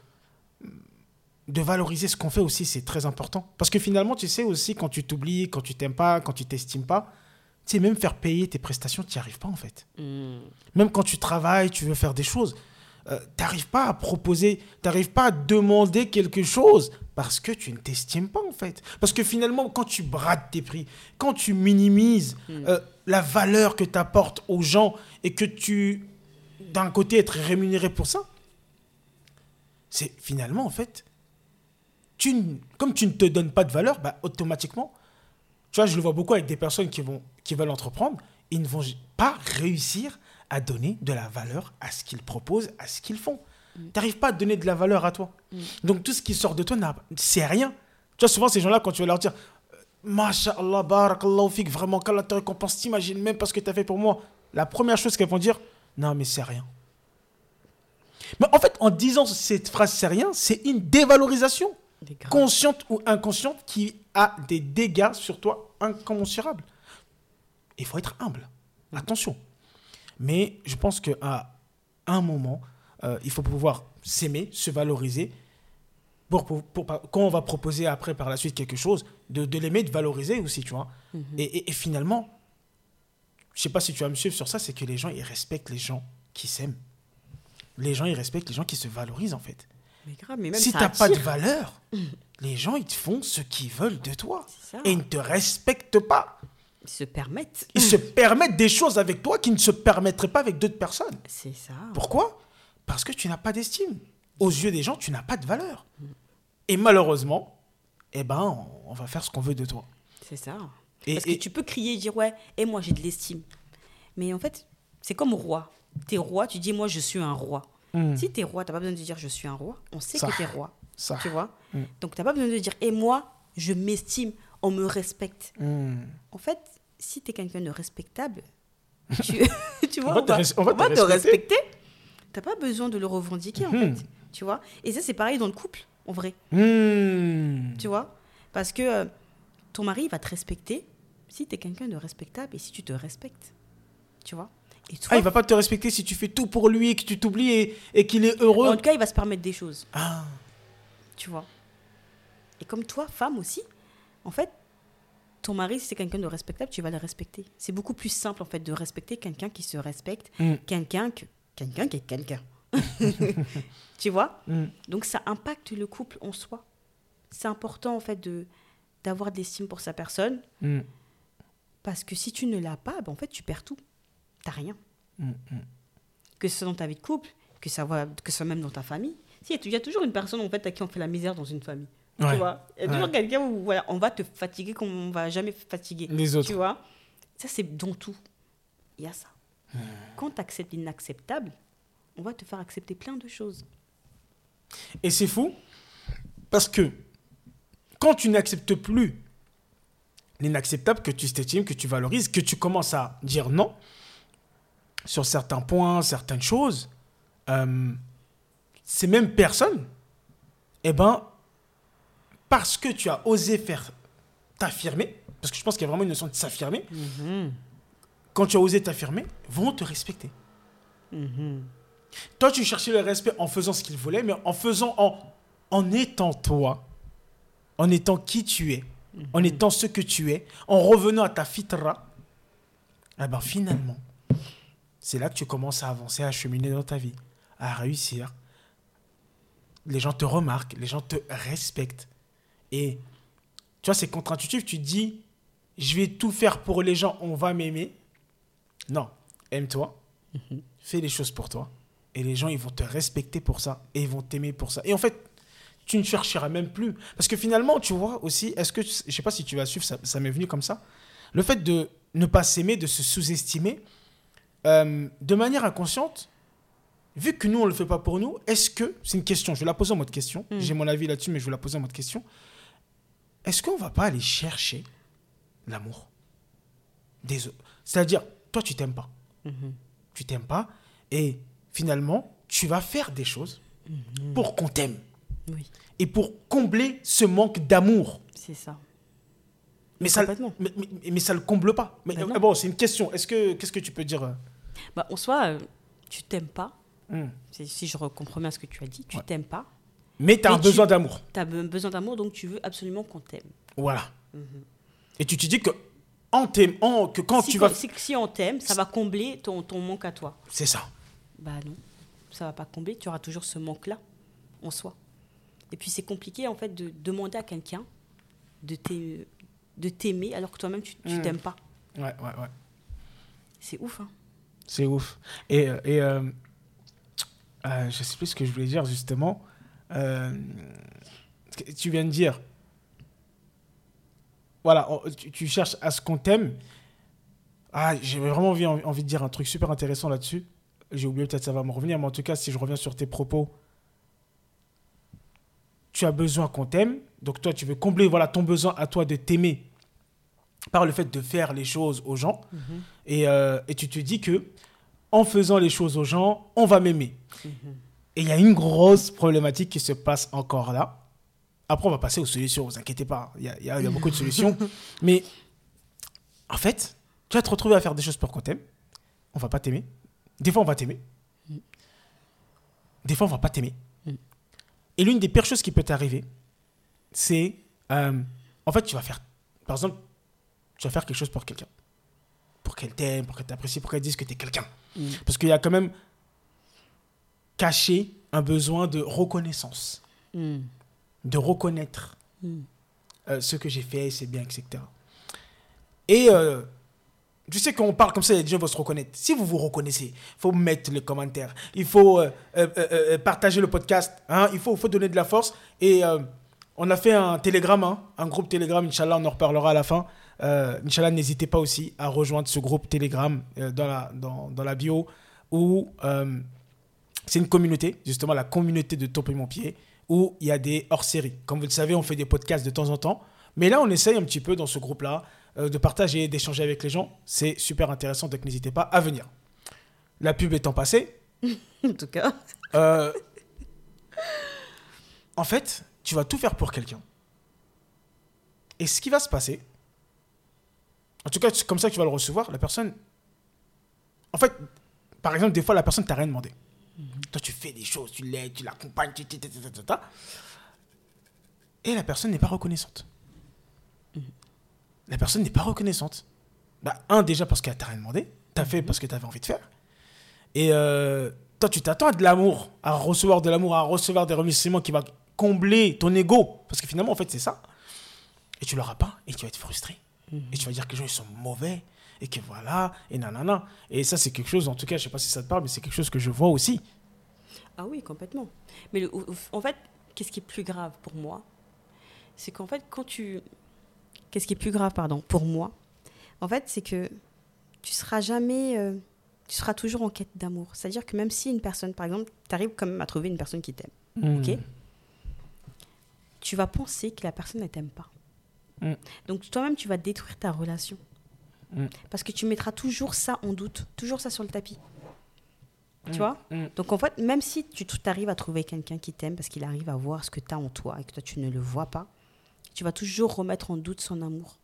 de valoriser ce qu'on fait aussi. C'est très important. Parce que finalement, tu sais aussi, quand tu t'oublies, quand tu t'aimes pas, quand tu t'estimes pas, tu sais, même faire payer tes prestations, tu n'y arrives pas en fait. Mm. Même quand tu travailles, tu veux faire des choses, euh, tu n'arrives pas à proposer, tu n'arrives pas à demander quelque chose parce que tu ne t'estimes pas en fait. Parce que finalement, quand tu brades tes prix, quand tu minimises euh, la valeur que tu apportes aux gens et que tu, d'un côté, être rémunéré pour ça, c'est finalement en fait, tu, comme tu ne te donnes pas de valeur, bah, automatiquement, tu vois, je le vois beaucoup avec des personnes qui, vont, qui veulent entreprendre, ils ne vont pas réussir à donner de la valeur à ce qu'ils proposent, à ce qu'ils font. Tu n'arrives pas à donner de la valeur à toi. Donc tout ce qui sort de toi, c'est rien. Tu vois, souvent ces gens-là, quand tu vas leur dire, euh, Masha'Allah, barakallahu fik, vraiment, qu'Allah te récompense, t'imagines même pas ce que tu as fait pour moi. La première chose qu'elles vont dire, non, mais c'est rien. Mais en fait, en disant cette phrase, c'est rien, c'est une dévalorisation. Consciente ou inconsciente qui a des dégâts sur toi incommensurables. Il faut être humble. Attention. Mais je pense qu'à un moment, euh, il faut pouvoir s'aimer, se valoriser. Pour, pour- pour- quand on va proposer après, par la suite, quelque chose, de, de l'aimer, de valoriser aussi, tu vois. et, et- et finalement, je sais pas si tu vas me suivre sur ça, c'est que les gens, ils respectent les gens qui s'aiment. Les gens, ils respectent les gens qui se valorisent, en fait Mais grave, mais même si t'as pas de valeur, les gens ils te font ce qu'ils veulent de toi. Et ils ne te respectent pas. Ils se permettent. Ils se permettent des choses avec toi qui ne se permettraient pas avec d'autres personnes. C'est ça. Pourquoi? Parce que tu n'as pas d'estime. Aux yeux des gens, tu n'as pas de valeur. Et malheureusement, eh ben, on- on va faire ce qu'on veut de toi. C'est ça. Et- Parce et- que tu peux crier et dire ouais, et moi j'ai de l'estime. Mais en fait, c'est comme roi. T'es roi, tu dis moi je suis un roi. Hmm. Si t'es roi, t'as pas besoin de dire je suis un roi. On sait Ça. que t'es roi. Ça. Tu vois Mm. Donc t'as pas besoin de dire et moi je m'estime, on me respecte. Hmm. En fait, si t'es quelqu'un de respectable, tu, tu vois, On va on va te te respecter. T'as pas besoin de le revendiquer en fait. Tu vois Et ça c'est pareil dans le couple, en vrai. Hmm. Tu vois Parce que euh, ton mari va te respecter si tu es quelqu'un de respectable et si tu te respectes. Tu vois Et toi, Ah, il va pas te respecter si tu fais tout pour lui, que tu t'oublies et, et qu'il est en heureux. tout cas, il va se permettre des choses. Ah. Tu vois Et comme toi, femme aussi, en fait, ton mari, si c'est quelqu'un de respectable, tu vas le respecter. C'est beaucoup plus simple, en fait, de respecter quelqu'un qui se respecte, Mm. quelqu'un que, quelqu'un qui est quelqu'un. tu vois Hmm. Donc, ça impacte le couple en soi. C'est important, en fait, de d'avoir de l'estime pour sa personne, Hmm. Parce que si tu ne l'as pas, ben en fait, tu perds tout. T'as rien. Hmm, hmm. Que ce soit dans ta vie de couple, que ça, va, que ce soit même dans ta famille. Si, il y a toujours une personne en fait, à qui on fait la misère dans une famille. Ouais. Tu vois Il y a toujours Ouais. quelqu'un où voilà, on va te fatiguer comme on va jamais fatiguer. Les autres. Tu vois Ça, c'est dans tout. Il y a ça. Hmm. Quand tu acceptes l'inacceptable, on va te faire accepter plein de choses. Et c'est fou parce que quand tu n'acceptes plus l'inacceptable, que tu t'estimes, que tu valorises, que tu commences à dire non sur certains points, certaines choses, euh, ces mêmes personnes, eh ben, parce que tu as osé faire t'affirmer, parce que je pense qu'il y a vraiment une notion de s'affirmer, quand tu as osé t'affirmer, vont te respecter. Toi, tu cherchais le respect en faisant ce qu'il voulait, mais en faisant, en, en étant toi, en étant qui tu es, en étant ce que tu es, en revenant à ta fitra, eh ben finalement, c'est là que tu commences à avancer, à cheminer dans ta vie, à réussir. Les gens te remarquent, les gens te respectent. Et tu vois, c'est contre-intuitif. Tu te dis, je vais tout faire pour les gens, on va m'aimer. Non, aime-toi, fais les choses pour toi. Et les gens, ils vont te respecter pour ça. Et ils vont t'aimer pour ça. Et en fait, tu ne chercheras même plus. Parce que finalement, tu vois aussi, est-ce que, je sais pas si tu vas suivre, ça, ça m'est venu comme ça. Le fait de ne pas s'aimer, de se sous-estimer, euh, de manière inconsciente, vu que nous, on ne le fait pas pour nous, est-ce que, c'est une question, je vais la poser en mode question, Mm. j'ai mon avis là-dessus, mais je vais la poser en mode question, est-ce qu'on va pas aller chercher l'amour des autres? C'est-à-dire, toi, tu t'aimes pas. Tu t'aimes pas, et finalement, tu vas faire des choses pour qu'on t'aime Oui, et pour combler ce manque d'amour. c'est ça. Mais ça, mais, mais, mais ça le comble pas. Mais Ben non. euh, bon, c'est une question. Est-ce que qu'est-ce que tu peux dire euh Bah, en soi, euh, tu t'aimes pas, Hmm. Si je re- comprends bien ce que tu as dit, tu Ouais. t'aimes pas. Mais tu as un besoin d'amour. Tu as besoin d'amour, donc tu veux absolument qu'on t'aime. Voilà. Mhm. Et tu te dis que, en t'aimant, que quand si, tu vas. si, si on t'aime, ça va combler ton, ton manque à toi. C'est ça. Bah non, ça va pas combler. Tu auras toujours ce manque-là en soi. Et puis c'est compliqué en fait de demander à quelqu'un de t'ai- de t'aimer alors que toi-même tu, tu Mm. t'aimes pas. Ouais, ouais, ouais. C'est ouf. Hein. C'est ouf. Et, euh, et euh, euh, je sais plus ce que je voulais dire justement. Euh, tu viens de dire. Voilà, tu, tu cherches à ce qu'on t'aime. Ah, j'ai vraiment envie, envie de dire un truc super intéressant là-dessus. J'ai oublié, peut-être ça va me revenir, mais en tout cas, si je reviens sur tes propos, tu as besoin qu'on t'aime. Donc toi, tu veux combler voilà, ton besoin à toi de t'aimer par le fait de faire les choses aux gens. Et, euh, et tu te dis que en faisant les choses aux gens, on va m'aimer. Et il y a une grosse problématique qui se passe encore là. Après, on va passer aux solutions, vous inquiétez pas. Il y a, y y beaucoup de solutions. Mais en fait, tu vas te retrouver à faire des choses pour qu'on t'aime. On va pas t'aimer. Des fois, on va t'aimer. Des fois, on va pas t'aimer. Mm. Et l'une des pires choses qui peut t'arriver, c'est. euh, en fait, tu vas faire. Par exemple, tu vas faire quelque chose pour quelqu'un. Pour qu'elle t'aime, pour qu'elle t'apprécie, pour qu'elle dise que tu es quelqu'un. Mm. Parce qu'il y a quand même caché un besoin de reconnaissance, Mm. de reconnaître Mm. euh, ce que j'ai fait, c'est bien, etc. Et euh, je sais qu'on parle comme ça, les gens vont se reconnaître. Si vous vous reconnaissez, il faut mettre les commentaires, il faut euh, euh, partager le podcast, hein, il faut, faut donner de la force. Et on a fait un Telegram, hein, un groupe Telegram, Inch'Allah, on en reparlera à la fin. Euh, Inch'Allah, n'hésitez pas aussi à rejoindre ce groupe Telegram euh, dans, la, dans, dans la bio où euh, c'est une communauté, justement la communauté de Top et Mon Pied, où il y a des hors-séries. Comme vous le savez, on fait des podcasts de temps en temps. Mais là, on essaye un petit peu dans ce groupe-là euh, de partager, d'échanger avec les gens. C'est super intéressant, donc n'hésitez pas à venir. La pub étant passée, En tout cas. en fait, tu vas tout faire pour quelqu'un. Et ce qui va se passer, en tout cas, c'est comme ça que tu vas le recevoir, la personne. En fait, par exemple, des fois, la personne t'a rien demandé. Toi, tu fais des choses, tu l'aides, tu l'accompagnes, tu- tu- tu- et la personne n'est pas reconnaissante. La personne n'est pas reconnaissante. Bah, un, déjà parce qu'elle t'a rien demandé, t'as fait parce que t'avais envie de faire. Et euh, toi, tu t'attends à de l'amour, à recevoir de l'amour, à recevoir des remerciements qui va combler ton ego. Parce que finalement, en fait, c'est ça. Et tu l'auras pas, et tu vas être frustré. Et tu vas dire que les gens, ils sont mauvais, et que voilà, et nanana. Et ça, c'est quelque chose, en tout cas, je sais pas si ça te parle, mais c'est quelque chose que je vois aussi. Ah oui, complètement. Mais le- en fait, qu'est-ce qui est plus grave pour moi? C'est qu'en fait, quand tu. Qu'est-ce qui est plus grave, pardon, pour moi? En fait, c'est que tu seras jamais. euh, tu seras toujours en quête d'amour. C'est-à-dire que même si une personne, par exemple, tu arrives quand même à trouver une personne qui t'aime, Ok? tu vas penser que la personne ne t'aime pas. Mm. Donc toi-même, tu vas détruire ta relation. Mm. Parce que tu mettras toujours ça en doute, toujours ça sur le tapis. Tu Mm. vois. Donc en fait, même si tu arrives à trouver quelqu'un qui t'aime parce qu'il arrive à voir ce que tu as en toi et que toi tu ne le vois pas, tu vas toujours remettre en doute son amour.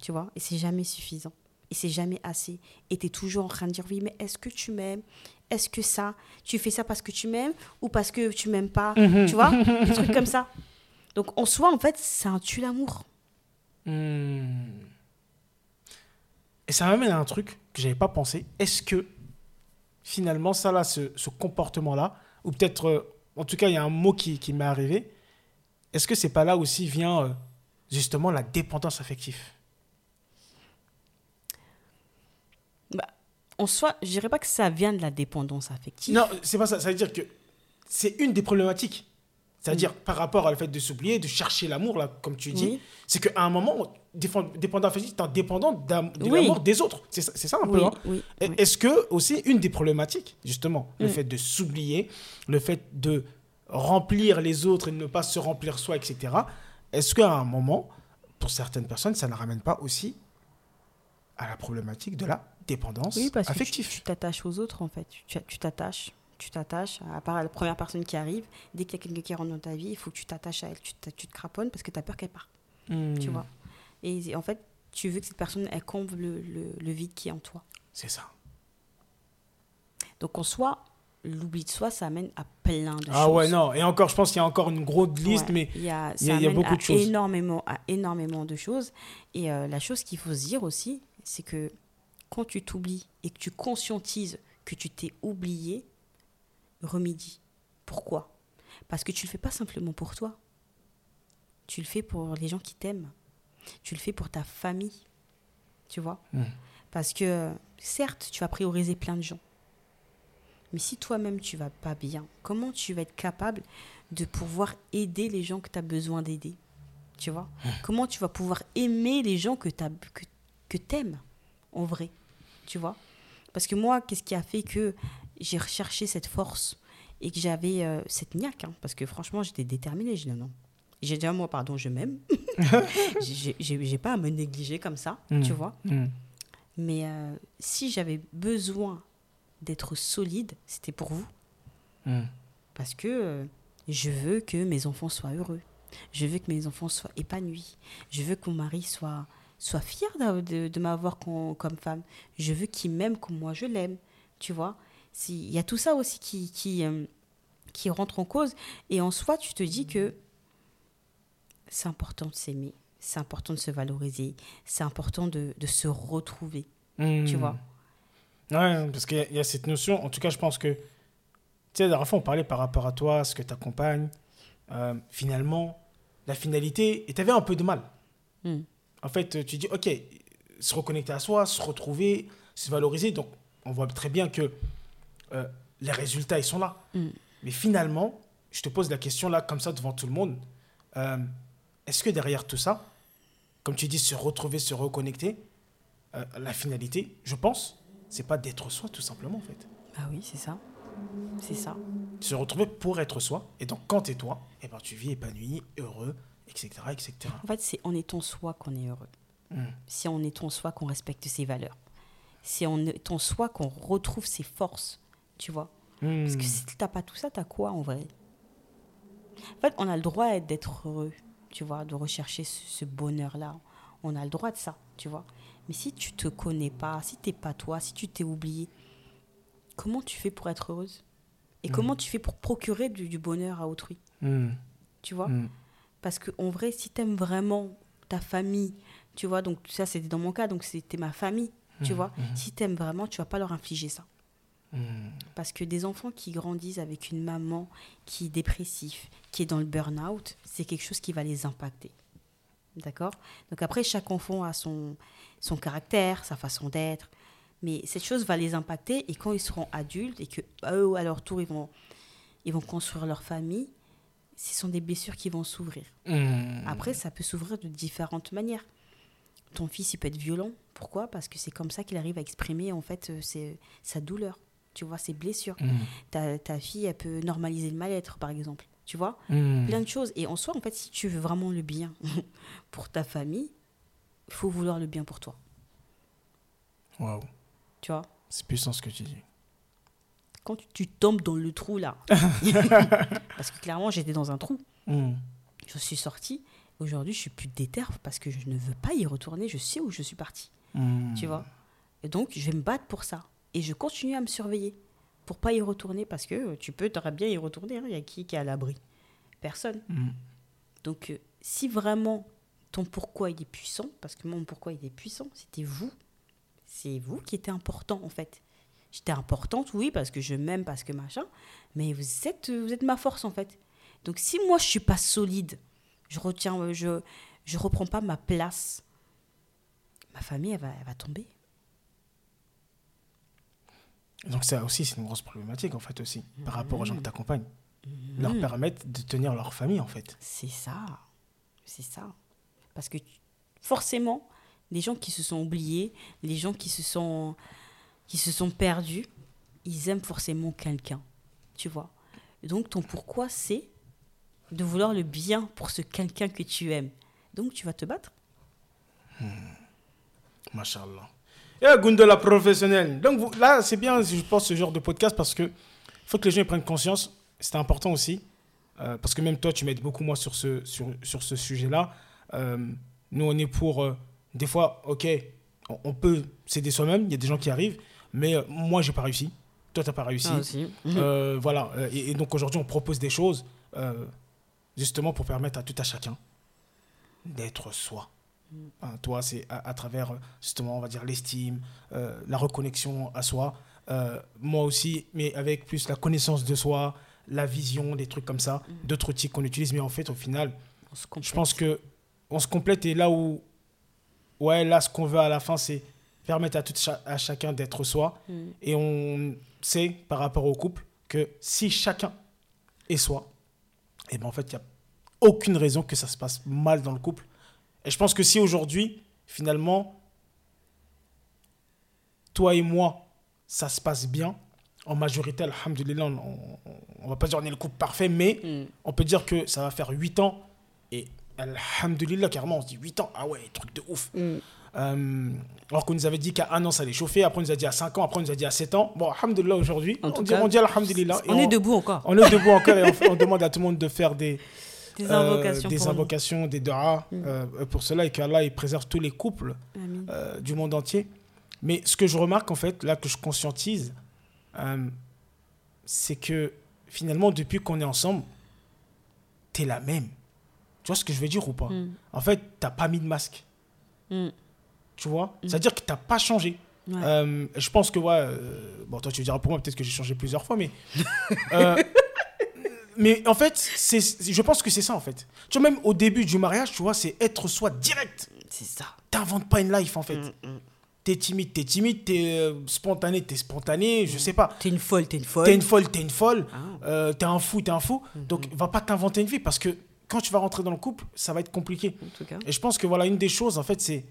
Tu vois Et c'est jamais suffisant. Et c'est jamais assez. Et tu es toujours en train de dire oui, mais est-ce que tu m'aimes? Est-ce que ça Tu fais ça parce que tu m'aimes ou parce que tu m'aimes pas? Tu vois? Des trucs comme ça. Donc en soi, en fait, c'est un tue l'amour. Hmm. Et ça m'amène à un truc que j'avais pas pensé. Est-ce que finalement, ça là, ce, ce comportement-là, ou peut-être, euh, en tout cas, il y a un mot qui, qui m'est arrivé. Est-ce que c'est pas là aussi vient euh, justement la dépendance affective? En soi, je dirais pas que ça vient de la dépendance affective. Non, c'est pas ça. Ça veut dire que c'est une des problématiques. C'est-à-dire par rapport au fait de s'oublier, de chercher l'amour, là, comme tu dis, Oui. c'est qu'à un moment, dépendant affectif, tu es dépendant de Oui. l'amour des autres. C'est ça, un peu. Hein. Est-ce que aussi une des problématiques, justement, le Mm. fait de s'oublier, le fait de remplir les autres et de ne pas se remplir soi, etc. Est-ce qu'à un moment, pour certaines personnes, ça ne ramène pas aussi à la problématique de la dépendance Oui, parce affective que tu t'attaches aux autres, en fait. Tu t'attaches. Tu t'attaches, à part la première personne qui arrive, dès qu'il y a quelqu'un qui rentre dans ta vie, il faut que tu t'attaches à elle, tu te, tu te craponnes parce que tu as peur qu'elle parte, Hmm, tu vois. Et en fait, tu veux que cette personne, elle comble le, le- le vide qui est en toi. C'est ça. Donc en soi, l'oubli de soi, ça amène à plein de choses. Ah ouais, non. Et encore, je pense qu'il y a encore une grosse liste, Ouais, mais il y a, y a- y a beaucoup à de choses. Énormément, à énormément de choses. Et euh, la chose qu'il faut se dire aussi, c'est que quand tu t'oublies et que tu conscientises que tu t'es oublié, remédie. Pourquoi? Parce que tu le fais pas simplement pour toi. Tu le fais pour les gens qui t'aiment. Tu le fais pour ta famille. Tu vois? Mm. Parce que, certes, tu vas prioriser plein de gens. Mais si toi-même tu vas pas bien, comment tu vas être capable de pouvoir aider les gens que tu as besoin d'aider? Tu vois? Comment tu vas pouvoir aimer les gens que tu que, que aimes en vrai? Tu vois? Parce que moi, qu'est-ce qui a fait que j'ai recherché cette force et que j'avais euh, cette niaque hein, Parce que franchement, j'étais déterminée. J'ai dit non. J'ai dit à moi, pardon, je m'aime. J'ai- pas à me négliger comme ça, Mm. tu vois Hmm. mais euh, si j'avais besoin d'être solide, c'était pour vous. Hmm. Parce que euh, je veux que mes enfants soient heureux. Je veux que mes enfants soient épanouis. Je veux que mon mari soit, soit fier de, de m'avoir com- comme femme. Je veux qu'il m'aime comme moi je l'aime. Tu vois Il y a tout ça aussi qui, qui, euh, qui rentre en cause. Et en soi, tu te dis que c'est important de s'aimer. C'est important de se valoriser. C'est important de, de se retrouver. Hmm. Tu vois Ouais, parce qu'il y y, a cette notion, en tout cas, je pense que, tu sais, la dernière fois, on parlait par rapport à toi, ce que tu accompagnes. finalement, la finalité, et tu avais un peu de mal. Mm. En fait, tu dis, OK, se reconnecter à soi, se retrouver, se valoriser. Donc, on voit très bien que euh, les résultats, ils sont là. Mm. Mais finalement, je te pose la question là, comme ça, devant tout le monde. euh, Est-ce que derrière tout ça, comme tu dis, se retrouver, se reconnecter, euh, la finalité, je pense, c'est pas d'être soi, tout simplement, en fait. Ah oui, c'est ça. C'est ça. Se retrouver pour être soi. Et donc, quand t'es toi, eh ben, tu vis épanoui, heureux, etc., etc. En fait, c'est en étant soi qu'on est heureux. Mm. C'est en étant soi qu'on respecte ses valeurs. C'est en étant soi qu'on retrouve ses forces. Tu vois Mm. Parce que si t'as pas tout ça, t'as quoi en vrai? En fait, on a le droit d'être heureux, tu vois, de rechercher ce, bonheur-là. On a le droit de ça, tu vois. Mais si tu te connais pas, si t'es pas toi, si tu t'es oublié, comment tu fais pour être heureuse? Et comment tu fais pour procurer du, du bonheur à autrui? Mm. Tu vois? Parce que en vrai, si t'aimes vraiment ta famille, tu vois, donc ça c'était dans mon cas, donc c'était ma famille, tu vois. Si t'aimes vraiment, tu vas pas leur infliger ça. Mm. Parce que des enfants qui grandissent avec une maman qui est dépressif, qui est dans le burn-out, c'est quelque chose qui va les impacter. D'accord? Donc après, chaque enfant a son, son caractère, sa façon d'être. Mais cette chose va les impacter et quand ils seront adultes et que eux, à leur tour, ils vont, ils vont construire leur famille, ce sont des blessures qui vont s'ouvrir. Mm. Après, ça peut s'ouvrir de différentes manières. Ton fils, il peut être violent. Pourquoi? Parce que c'est comme ça qu'il arrive à exprimer en fait euh, sa douleur. Tu vois, ses blessures. Mm. Ta, ta fille, elle peut normaliser le mal-être, par exemple. Tu vois Mm. Plein de choses. Et en soi, en fait, si tu veux vraiment le bien pour ta famille, il faut vouloir le bien pour toi. Waouh, Tu vois c'est puissant ce que tu dis. Quand tu, tu tombes dans le trou, là. parce que clairement, j'étais dans un trou. Mm. Je suis sortie. Aujourd'hui, je suis plus déter parce que je ne veux pas y retourner. Je sais où je suis partie. Tu vois. Et donc, je vais me battre pour ça. Et je continue à me surveiller pour pas y retourner parce que euh, tu peux très bien y retourner. hein. Il y a qui qui est à l'abri? Personne. Mm. Donc, euh, si vraiment ton pourquoi il est puissant, parce que mon pourquoi il est puissant, c'était vous. C'est vous qui étiez important en fait. J'étais importante, oui, parce que je m'aime, parce que machin, mais vous êtes, vous êtes ma force en fait. Donc, si moi je suis pas solide, je retiens, euh, je, je reprends pas ma place, ma famille elle va, elle va tomber. Donc ça aussi, c'est une grosse problématique, en fait, aussi, par rapport aux gens que tu accompagnes. Leur permettre de tenir leur famille, en fait. C'est ça. C'est ça. Parce que forcément, les gens qui se sont oubliés, les gens qui se sont, qui se sont perdus, ils aiment forcément quelqu'un. Tu vois Donc, ton pourquoi, c'est de vouloir le bien pour ce quelqu'un que tu aimes. Donc, tu vas te battre. Machallah. Et Gundela professionnelle. Donc vous- là, c'est bien, je pense, ce genre de podcast parce que faut que les gens prennent conscience. C'est important aussi. euh, parce que même toi, tu m'aides beaucoup, moi, sur ce, sur, sur ce sujet-là. Euh, nous, on est pour. euh, des fois, ok, on, on peut s'aider soi-même. Il y a des gens qui arrivent. Mais moi, j'ai pas réussi. toi, tu n'as pas réussi. Ah, aussi. Voilà. Et, et donc aujourd'hui, on propose des choses justement pour permettre à tout à chacun d'être soi. Hein, toi, c'est à, à travers justement, on va dire, l'estime, euh, la reconnexion à soi. Euh, moi aussi, mais avec plus la connaissance de soi, la vision, des trucs comme ça, d'autres outils qu'on utilise. Mais en fait, au final, je pense que on se complète et là où, ouais, là, ce qu'on veut à la fin, c'est permettre à, tout à chacun d'être soi. Mm. Et on sait, par rapport au couple, que si chacun est soi, et ben en fait, il n'y a aucune raison que ça se passe mal dans le couple. Et je pense que si aujourd'hui, finalement, toi et moi, ça se passe bien, en majorité, alhamdoulilah, on, on, on va pas dire on est le couple parfait, mais Mm. on peut dire que ça va faire 8 ans. Et alhamdoulilah, carrément, on se dit 8 ans, ah ouais, truc de ouf. Mm. Euh, alors qu'on nous avait dit qu'à un an ça allait chauffer, après on nous a dit à 5 ans, après on nous a dit à 7 ans. Bon, alhamdoulilah aujourd'hui, on dit, cas, on dit alhamdoulilah. et On est debout encore. On est debout encore et on, on demande à tout le monde de faire des, Des euh, invocations. des, invocations, des Mm. euh, pour cela et qu'Allah il préserve tous les couples euh, du monde entier. Mais ce que je remarque en fait, là que je conscientise, c'est que finalement depuis qu'on est ensemble, t'es la même. Tu vois ce que je veux dire ou pas? Mm. En fait, t'as pas mis de masque. Mm. Tu vois? C'est-à-dire que t'as pas changé. Ouais. Euh, je pense que, ouais, euh, bon, toi tu diras pour moi, peut-être que j'ai changé plusieurs fois, mais. euh, mais en fait, c'est, je pense que c'est ça en fait. Tu vois, même au début du mariage, tu vois, c'est être soi direct. C'est ça. T'inventes pas une life en fait. Mm, mm. T'es timide, t'es timide, t'es euh, spontané, t'es spontané, je sais pas. T'es une folle, t'es une folle. T'es une folle, t'es une folle. Ah. Euh, t'es un fou, t'es un fou. Mhm. Donc, va pas t'inventer une vie parce que quand tu vas rentrer dans le couple, ça va être compliqué. En tout cas. Et je pense que voilà, une des choses, en fait, c'est.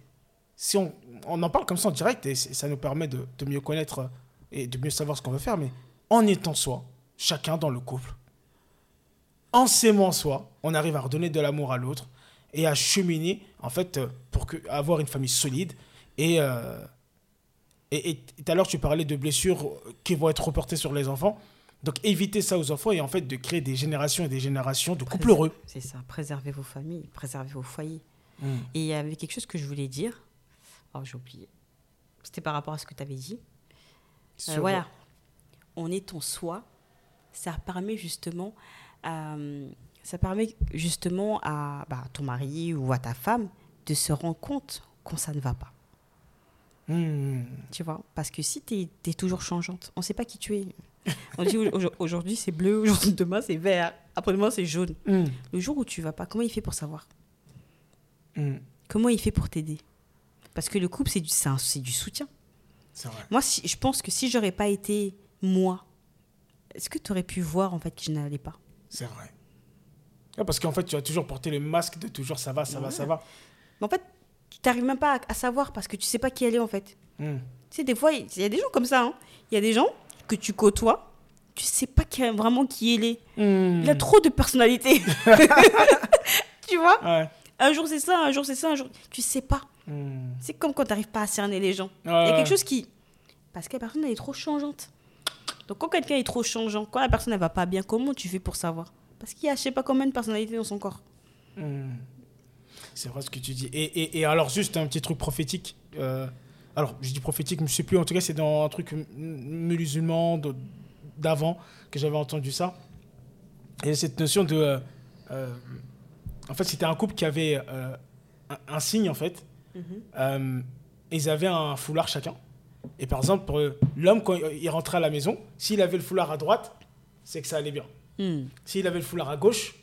Si on, on en parle comme ça en direct, et ça nous permet de, de mieux connaître euh, et de mieux savoir ce qu'on veut faire, mais en étant soi, chacun dans le couple, en soi, on arrive à redonner de l'amour à l'autre et à cheminer, en fait, euh, pour que, avoir une famille solide. Et. euh, et et tout à l'heure, tu parlais de blessures qui vont être reportées sur les enfants. Donc, éviter ça aux enfants et en fait de créer des générations et des générations de couples heureux. C'est ça. Préservez vos familles, préservez vos foyers. Mm. Et il y avait quelque chose que je voulais dire. Oh, j'ai oublié. C'était par rapport à ce que tu avais dit. Euh, voilà. On est en soi. Ça permet justement, euh, ça permet justement à bah, ton mari ou à ta femme de se rendre compte quand ça ne va pas. Mm. Tu vois Parce que si tu es, toujours changeante, on ne sait pas qui tu es. On dit au- aujourd'hui c'est bleu, aujourd'hui demain c'est vert, après-demain c'est jaune. Mm. Le jour où tu vas pas, comment il fait pour savoir? Mm. Comment il fait pour t'aider? Parce que le couple, c'est du, un- du soutien. Vrai. Moi, si, je pense que si j'aurais pas été moi, est-ce que tu aurais pu voir en fait que je n'allais pas? C'est vrai. Ouais, parce qu'en fait, tu as toujours porté le masque de toujours ça va, ça va, ça va. Mais en fait, tu t'arrives même pas à, à savoir parce que tu sais pas qui elle est en fait. Mm. Tu sais, des fois, il y a des gens comme ça. hein. Il y a des gens que tu côtoies, tu sais pas qui- vraiment qui elle est. Mm. Il a trop de personnalité. tu vois? Ouais. Un jour c'est ça, un jour c'est ça, un jour. Tu sais pas. Mm. C'est comme quand tu n'arrives pas à cerner les gens. Il y a quelque chose qui. Parce que la personne, elle est trop changeante. Donc, quand quelqu'un est trop changeant, quand la personne, elle va pas bien, comment tu fais pour savoir? Parce qu'il y a, je sais pas combien de personnalités dans son corps. Mm. C'est vrai ce que tu dis. Et, et, et alors, juste un petit truc prophétique. euh, alors, je dis prophétique, mais je sais plus. En tout cas, c'est dans un truc musulman d'avant que j'avais entendu ça. Et cette notion de. euh, euh, en fait, c'était un couple qui avait un, un signe, en fait. Euh, ils avaient un foulard chacun. Et par exemple, pour, l'homme, quand il rentrait à la maison, s'il avait le foulard à droite, c'est que ça allait bien. Hmm. S'il avait le foulard à gauche,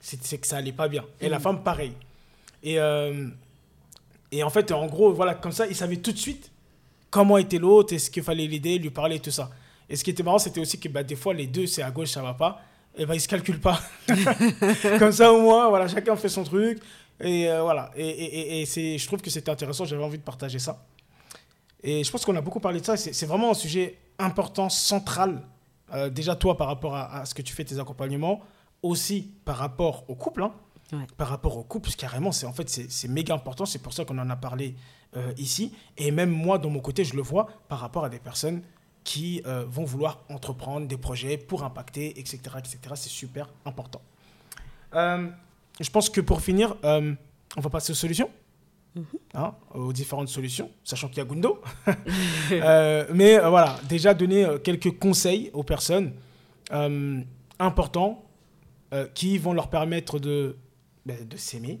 c'est que ça allait pas bien. Et la femme, pareil. Et, euh, et en fait, en gros, voilà, comme ça, il savait tout de suite comment était l'autre, est-ce qu'il fallait l'aider, lui parler, tout ça. Et ce qui était marrant, c'était aussi que bah, des fois, les deux, c'est à gauche, ça va pas. Et ben, ils se calculent pas. comme ça, au moins, voilà, chacun fait son truc. Et euh, voilà. Et, et, et- et je trouve que c'était intéressant, j'avais envie de partager ça. Et je pense qu'on a beaucoup parlé de ça. C'est vraiment un sujet important, central. Euh, déjà, toi, par rapport à, à ce que tu fais, tes accompagnements. Aussi, par rapport au couple. hein. Ouais. Par rapport au couple, carrément, c'est en fait, c'est méga important. C'est pour ça qu'on en a parlé euh, ici. Et même moi, de mon côté, je le vois par rapport à des personnes qui euh, vont vouloir entreprendre des projets pour impacter, etc. etc. C'est super important. Je pense que pour finir, on va passer aux solutions. Hein, aux différentes solutions, sachant qu'il y a Gundo. Euh, mais euh, voilà, déjà donner euh, quelques conseils aux personnes importants qui vont leur permettre de, ben, de s'aimer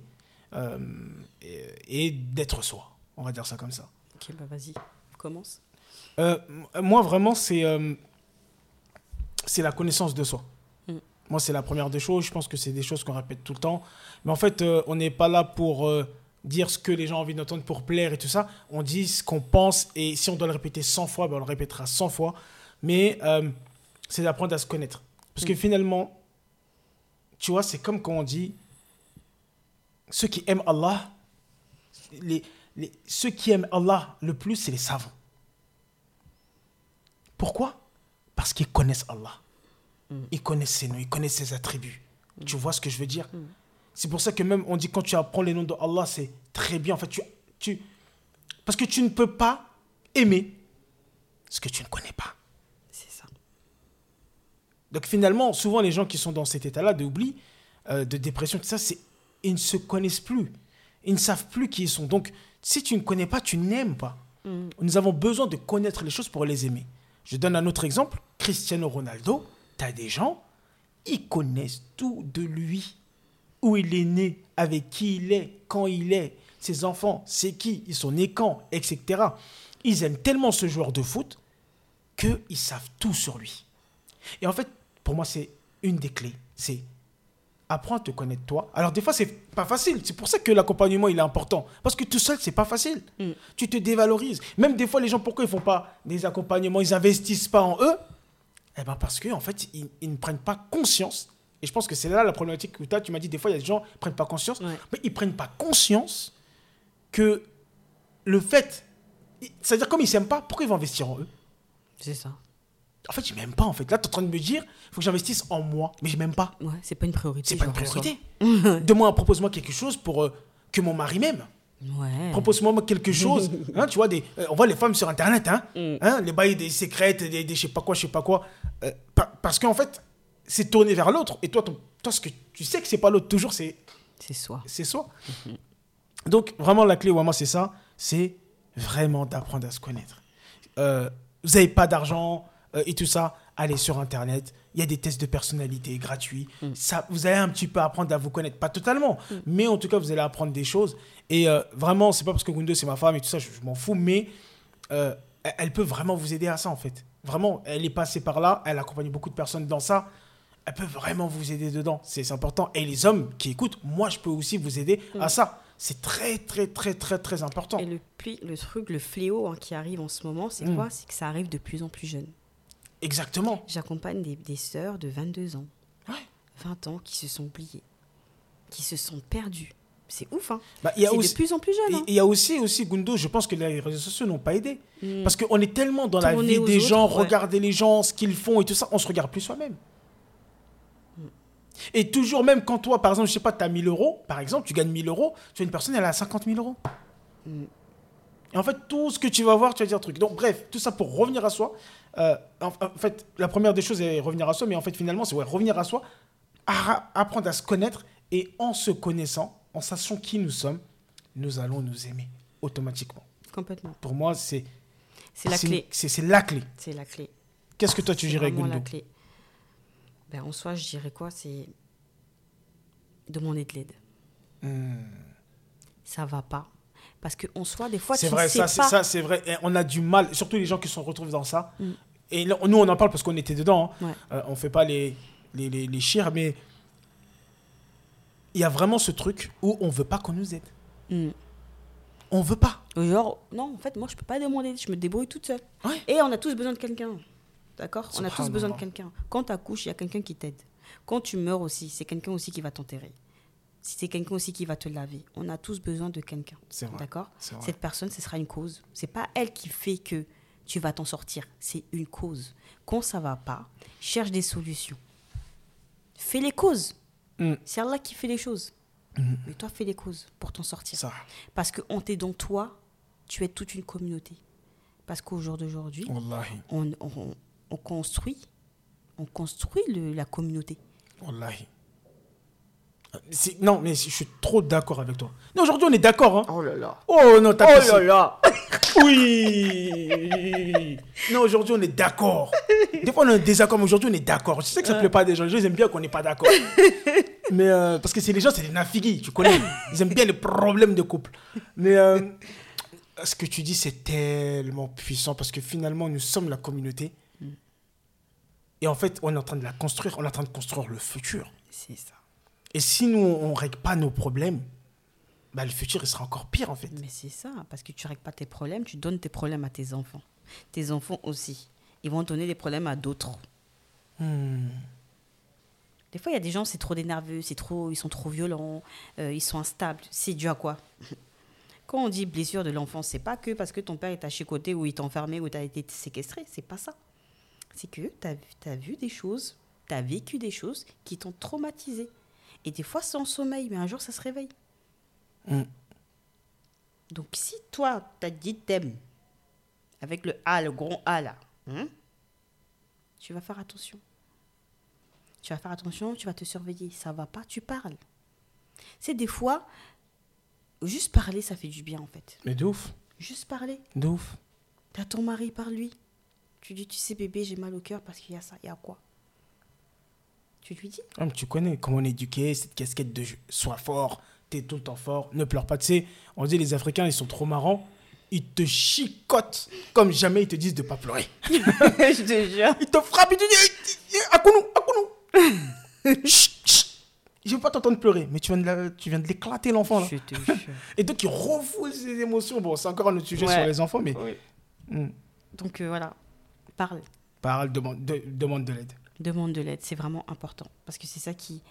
et, et d'être soi. On va dire ça comme ça. Ok, bah vas-y, commence. Moi, vraiment, c'est c'est la connaissance de soi. Mm. Moi, c'est la première des choses. Je pense que c'est des choses qu'on répète tout le temps. Mais en fait, on n'est pas là pour dire ce que les gens ont envie d'entendre pour plaire et tout ça. On dit ce qu'on pense. Et si on doit le répéter 100 fois, ben, on le répétera 100 fois. Mais euh, c'est d'apprendre à se connaître. Parce que Mm. finalement, tu vois, c'est comme quand on dit ceux qui aiment Allah, les, les- ceux qui aiment Allah le plus, c'est les savants. Pourquoi? Parce qu'ils connaissent Allah. Ils connaissent ses noms, ils connaissent ses attributs. Tu vois ce que je veux dire? C'est pour ça que même on dit quand tu apprends les noms de Allah, c'est très bien. En fait, tu, tu, parce que tu ne peux pas aimer ce que tu ne connais pas. C'est ça. Donc finalement, souvent les gens qui sont dans cet état-là d'oubli, euh, de dépression, tout ça, c'est ils ne se connaissent plus. Ils ne savent plus qui ils sont. Donc si tu ne connais pas, tu n'aimes pas. Nous avons besoin de connaître les choses pour les aimer. Je donne un autre exemple. Cristiano Ronaldo, tu as des gens, ils connaissent tout de lui. Où il est né, avec qui il est, quand il est, ses enfants, c'est qui, ils sont nés quand, etc. Ils aiment tellement ce joueur de foot qu'ils savent tout sur lui. Et en fait, pour moi, c'est une des clés. C'est apprends à te connaître toi. Alors des fois, c'est pas facile. C'est pour ça que l'accompagnement, il est important. Parce que tout seul, c'est pas facile. Mm. Tu te dévalorises. Même des fois, les gens, pourquoi ils font pas des accompagnements? Ils investissent pas en eux? Eh ben parce que en fait, ils, ils ne prennent pas conscience. Et je pense que c'est là la problématique que tu as. Tu m'as dit, des fois, il y a des gens qui prennent pas conscience. Ouais. Mais ils prennent pas conscience que le fait... C'est-à-dire, comme ils s'aiment pas, pourquoi ils vont investir en eux? C'est ça. En fait, je m'aime pas, en fait. Là, tu es en train de me dire, il faut que j'investisse en moi. Mais je m'aime pas. Ouais, c'est pas une priorité. C'est pas une priorité. Demande, propose-moi quelque chose pour euh, que mon mari m'aime. Ouais. Propose-moi moi quelque chose. Hein, tu vois, des, euh, on voit les femmes sur Internet, hein, Mm. hein, les bails des secrètes, des, des je sais pas quoi, je sais pas quoi. Euh, pa- parce qu'en fait, c'est tourné vers l'autre. Et toi, ton- toi, ce que tu sais que c'est pas l'autre, toujours, c'est C'est soi. c'est soi. Donc, vraiment, la clé, moi, c'est ça. C'est vraiment d'apprendre à se connaître. Euh, vous n'avez pas d'argent euh, et tout ça, allez sur Internet. Il y a des tests de personnalité gratuits. Ça, vous allez un petit peu apprendre à vous connaître. Pas totalement, mais en tout cas, vous allez apprendre des choses. Et euh, vraiment, c'est pas parce que Gundo, c'est ma femme et tout ça, je, je m'en fous, mais euh, elle peut vraiment vous aider à ça, en fait. Vraiment, elle est passée par là, elle accompagne beaucoup de personnes dans ça. Elle peut vraiment vous aider dedans. C'est important. Et les hommes qui écoutent, moi, je peux aussi vous aider à ça. C'est très, très, très, très, très important. Et le, le truc, le fléau hein, qui arrive en ce moment, c'est Mm. quoi? C'est que ça arrive de plus en plus jeune. Exactement. J'accompagne des, des sœurs de 22 ans, Ouais. 20 ans, qui se sont oubliées, qui se sont perdues. C'est ouf, hein Bah, il y a C'est aussi, de plus en plus jeune. hein. il y a aussi, aussi, Gundo, je pense que les réseaux sociaux n'ont pas aidé. Mm. Parce qu'on est tellement dans la vie des autres, gens, ouais. regarder les gens, ce qu'ils font et tout ça, on se regarde plus soi-même. Et toujours, même quand toi, par exemple, je sais pas, tu as 1000 euros, par exemple, tu gagnes 1000 euros, tu as une personne, elle a 50 000 euros. Mm. Et en fait, tout ce que tu vas voir, tu vas dire un truc. Donc, bref, tout ça pour revenir à soi. Euh, en, en fait, la première des choses est revenir à soi, mais en fait, finalement, c'est ouais, revenir à soi, à- apprendre à se connaître, et en se connaissant, en sachant qui nous sommes, nous allons nous aimer automatiquement. Complètement. Pour moi, c'est C'est la clé. C'est la clé. C'est la clé. Qu'est-ce que toi tu dirais, vraiment la clé. Ben, en soi, je dirais quoi C'est demander de l'aide. Hmm. Ça va pas. Parce que en soi, des fois, C'est tu vrai, ne sais ça, c'est pas. ça, c'est vrai. Et on a du mal, surtout les gens qui se retrouvent dans ça. Mm. Et là, nous, on en parle parce qu'on était dedans. hein. Ouais. Euh, on fait pas les, les, les, les chires, mais il y a vraiment ce truc où on veut pas qu'on nous aide. Mm. On veut pas. Genre, non, en fait, moi, je peux pas demander, je me débrouille toute seule. Ouais. Et on a tous besoin de quelqu'un. D'accord On a tous besoin de quelqu'un. Quand tu accouches, il y a quelqu'un qui t'aide. Quand tu meurs aussi, c'est quelqu'un aussi qui va t'enterrer. Si c'est quelqu'un aussi qui va te laver. On a tous besoin de quelqu'un. C'est vrai. D'accord. Cette personne, ce sera une cause. C'est pas elle qui fait que tu vas t'en sortir. C'est une cause. Quand ça va pas, cherche des solutions. Fais les causes. Mm. C'est Allah qui fait les choses. Mais toi, fais les causes pour t'en sortir. Ça. Parce que on t'est dans toi, tu es toute une communauté. Parce qu'au jour d'aujourd'hui, on, on- on construit, on construit le- la communauté. Wallahi. Non, mais je suis trop d'accord avec toi. Non, aujourd'hui, on est d'accord. Hein. Oh là là. Oh non, t'as poussé. là. Oui Non, aujourd'hui, on est d'accord. Des fois, on est en désaccord, mais aujourd'hui, on est d'accord. Je sais que ça ne plaît pas à des gens. Les gens, ils aiment bien qu'on n'est pas d'accord. mais euh, parce que c'est les gens, c'est des nafigis, tu connais. Ils aiment bien les problèmes de couple. Mais euh, ce que tu dis, c'est tellement puissant parce que finalement, nous sommes la communauté. Et en fait, on est en train de la construire. On est en train de construire le futur. C'est ça. Et si nous, on ne règle pas nos problèmes, bah, le futur, il sera encore pire, en fait. Mais c'est ça, parce que tu règles pas tes problèmes, tu donnes tes problèmes à tes enfants. Tes enfants aussi. Ils vont donner des problèmes à d'autres. Hmm. Des fois, il y a des gens, c'est trop des nerveux, c'est trop, ils sont trop violents, euh, ils sont instables. C'est dû à quoi? Quand on dit blessure de l'enfant, c'est pas que parce que ton père est à chicoté ou il t'a enfermé ou t'as été séquestré, c'est pas ça. C'est que tu as, vu des choses, tu as vécu des choses qui t'ont traumatisé. Et des fois, c'est en sommeil, mais un jour, ça se réveille. Hmm. Donc, si toi, t'as dit t'aimes, avec le A, le grand A là, hein, tu vas faire attention. Tu vas faire attention, tu vas te surveiller. Ça va pas, tu parles. C'est des fois, juste parler, ça fait du bien en fait. Mais de ouf, Juste parler. de ouf. T'as ton mari, par lui. Tu dis, tu sais bébé, j'ai mal au cœur parce qu'il y a ça. Il y a quoi? Tu lui dis? Ah, mais tu connais comment on est éduqué, cette casquette de sois fort, t'es tout le temps fort, ne pleure pas. Tu sais, on dit les Africains, ils sont trop marrants. Ils te chicotent comme jamais ils te disent de pas pleurer. Je te jure. Ils te frappent, ils te disent Eh, eh, Akounou, Akounou. Chut, chut. Je veux pas t'entendre pleurer, mais tu viens de, la- tu viens de l'éclater l'enfant là. Je te jure. Et donc il refoule ses émotions. Bon, c'est encore un autre sujet Ouais. sur les enfants, mais. Hmm. Donc euh, voilà, parle. Parle, demande de, demande de l'aide. demande de l'aide, c'est vraiment important parce que c'est ça qui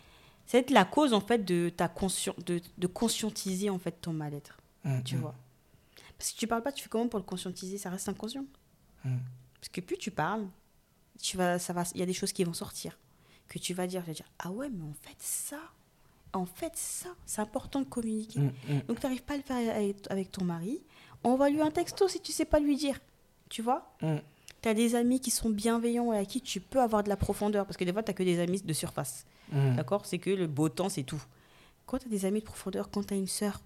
c'est la cause en fait de ta conscien de, de conscientiser en fait ton mal-être, Hmm, tu hmm. vois. Parce que tu parles pas, tu fais comment pour le conscientiser, ça reste inconscient. Hmm. Parce que plus tu parles, tu vas ça va il y a des choses qui vont sortir que tu vas dire, tu vas dire ah ouais, mais en fait ça en fait ça, c'est important de communiquer. Donc tu n'arrives pas à le faire avec, avec ton mari, envoie lui un texto si tu sais pas lui dire. Tu vois? Tu as des amis qui sont bienveillants et à qui tu peux avoir de la profondeur. Parce que des fois, tu n'as que des amis de surface. Hmm. D'accord? C'est que le beau temps, c'est tout. Quand tu as des amis de profondeur, quand tu as une sœur,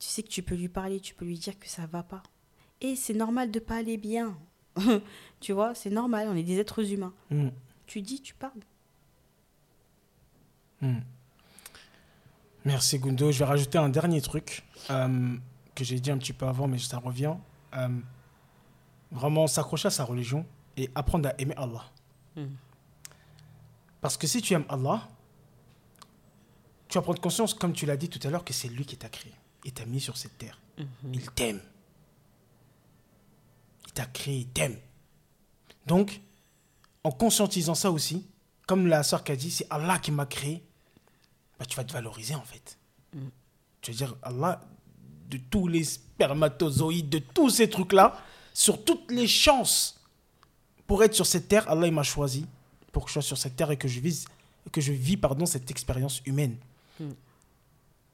tu sais que tu peux lui parler, tu peux lui dire que ça va pas. Et c'est normal de pas aller bien. tu vois, c'est normal, on est des êtres humains. Hmm. Tu dis, tu parles. Hmm. Merci Gundo. Je vais rajouter un dernier truc euh, que j'ai dit un petit peu avant, mais ça revient. Euh, vraiment s'accrocher à sa religion et apprendre à aimer Allah. Hmm. Parce que si tu aimes Allah, tu vas prendre conscience, comme tu l'as dit tout à l'heure, que c'est lui qui t'a créé et t'a mis sur cette terre. Il t'aime. Il t'a créé, il t'aime. Donc, en conscientisant ça aussi, comme la sœur qu'a dit, c'est Allah qui m'a créé, bah, tu vas te valoriser en fait. Tu vas dire, Allah, de tous les spermatozoïdes, de tous ces trucs-là, sur toutes les chances pour être sur cette terre, Allah il m'a choisi pour que je sois sur cette terre et que je vise, que je vis pardon cette expérience humaine. Mm.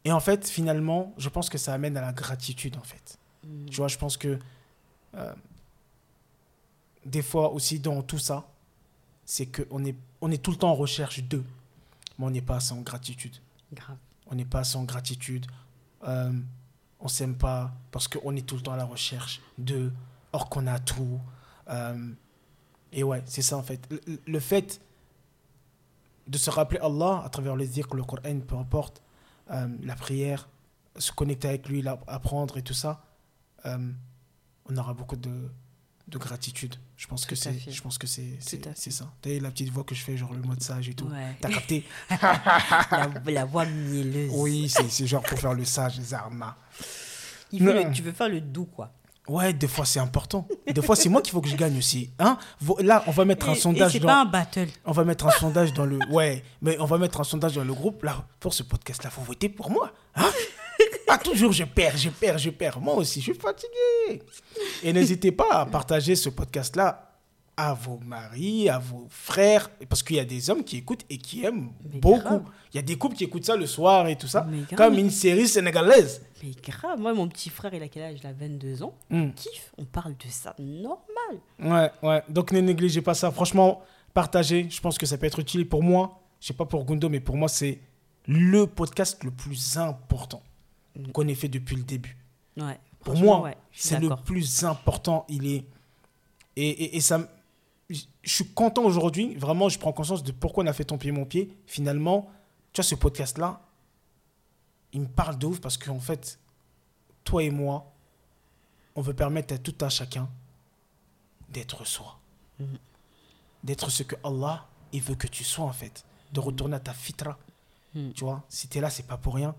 Et en fait, finalement, je pense que ça amène à la gratitude en fait. Tu vois, je pense que euh, des fois aussi dans tout ça, c'est qu'on est, on est tout le temps en recherche d'eux, mais on n'est pas en gratitude. Grave. On n'est pas en gratitude. Euh, on s'aime pas parce qu'on est tout le temps à la recherche d'eux, or qu'on a tout. Euh, et ouais, c'est ça en fait. Le, le fait de se rappeler Allah à travers les zikr, le Coran, peu importe, euh, la prière, se connecter avec lui, apprendre et tout ça, euh, on aura beaucoup de, de gratitude. Je pense que Tout c'est, je pense que c'est, c'est, ça. T'as vu la petite voix que je fais, genre le mode sage et tout? Ouais. T'as capté? La, la voix mielleuse. Oui, c'est, c'est genre pour faire le sage, Zarma. Il veut le- Non. tu veux faire le doux, quoi. Ouais, des fois c'est important. Des fois c'est moi qu'il faut que je gagne aussi. Hein Là, on va mettre un Et- sondage dans. pas un battle. On va mettre un sondage dans le. Ouais, mais on va mettre un sondage dans le groupe. Là, pour ce podcast-là, faut voter pour moi. Hein ah, toujours je perds, je perds, je perds. Moi aussi, je suis fatigué. Et n'hésitez pas à partager ce podcast-là à vos maris, à vos frères, parce qu'il y a des hommes qui écoutent et qui aiment Mais beaucoup. grave. Il y a des couples qui écoutent ça le soir et tout ça, Mais comme une série sénégalaise. Mais grave, moi, mon petit frère, il a quel âge? Il a 22 ans. Hmm. Kiffe, on parle de ça normal. Ouais, ouais. Donc ne négligez pas ça. Franchement, partagez. Je pense que ça peut être utile pour moi. Je sais pas pour Gundo, mais pour moi, c'est le podcast le plus important qu'on ait fait depuis le début. Ouais. Pour moi, ouais, c'est le plus important. Il est. Et, et, et ça. Je suis content aujourd'hui. Vraiment, je prends conscience de pourquoi on a fait ton pied, mon pied. Finalement, tu vois, ce podcast-là, il me parle de ouf parce qu'en fait, toi et moi, on veut permettre à tout un chacun d'être soi. Mhm. D'être ce que Allah, il veut que tu sois, en fait. De retourner à ta fitra. Mhm. Tu vois, si tu es là, c'est pas pour rien.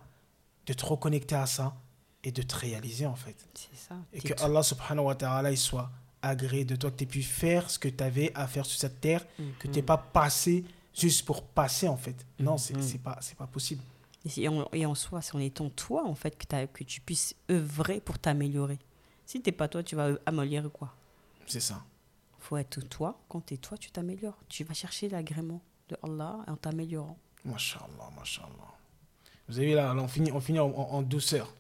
De te reconnecter à ça et de te réaliser, en fait. C'est ça. Et que tout- Allah subhanahu wa ta'ala il soit agréé de toi, que tu aies pu faire ce que tu avais à faire sur cette terre, que tu n'es pas passé juste pour passer en fait. Non, c'est c'est pas, c'est pas possible. Et, en, et en soi, c'est en étant toi, en fait, que, que tu puisses œuvrer pour t'améliorer. Si t'es pas toi, tu vas améliorer quoi? C'est ça. faut être toi. Quand tu es toi, tu t'améliores. Tu vas chercher l'agrément de Allah en t'améliorant. Masha'Allah, Masha'Allah. Vous avez vu là, là, on finit, on finit en, en- en douceur.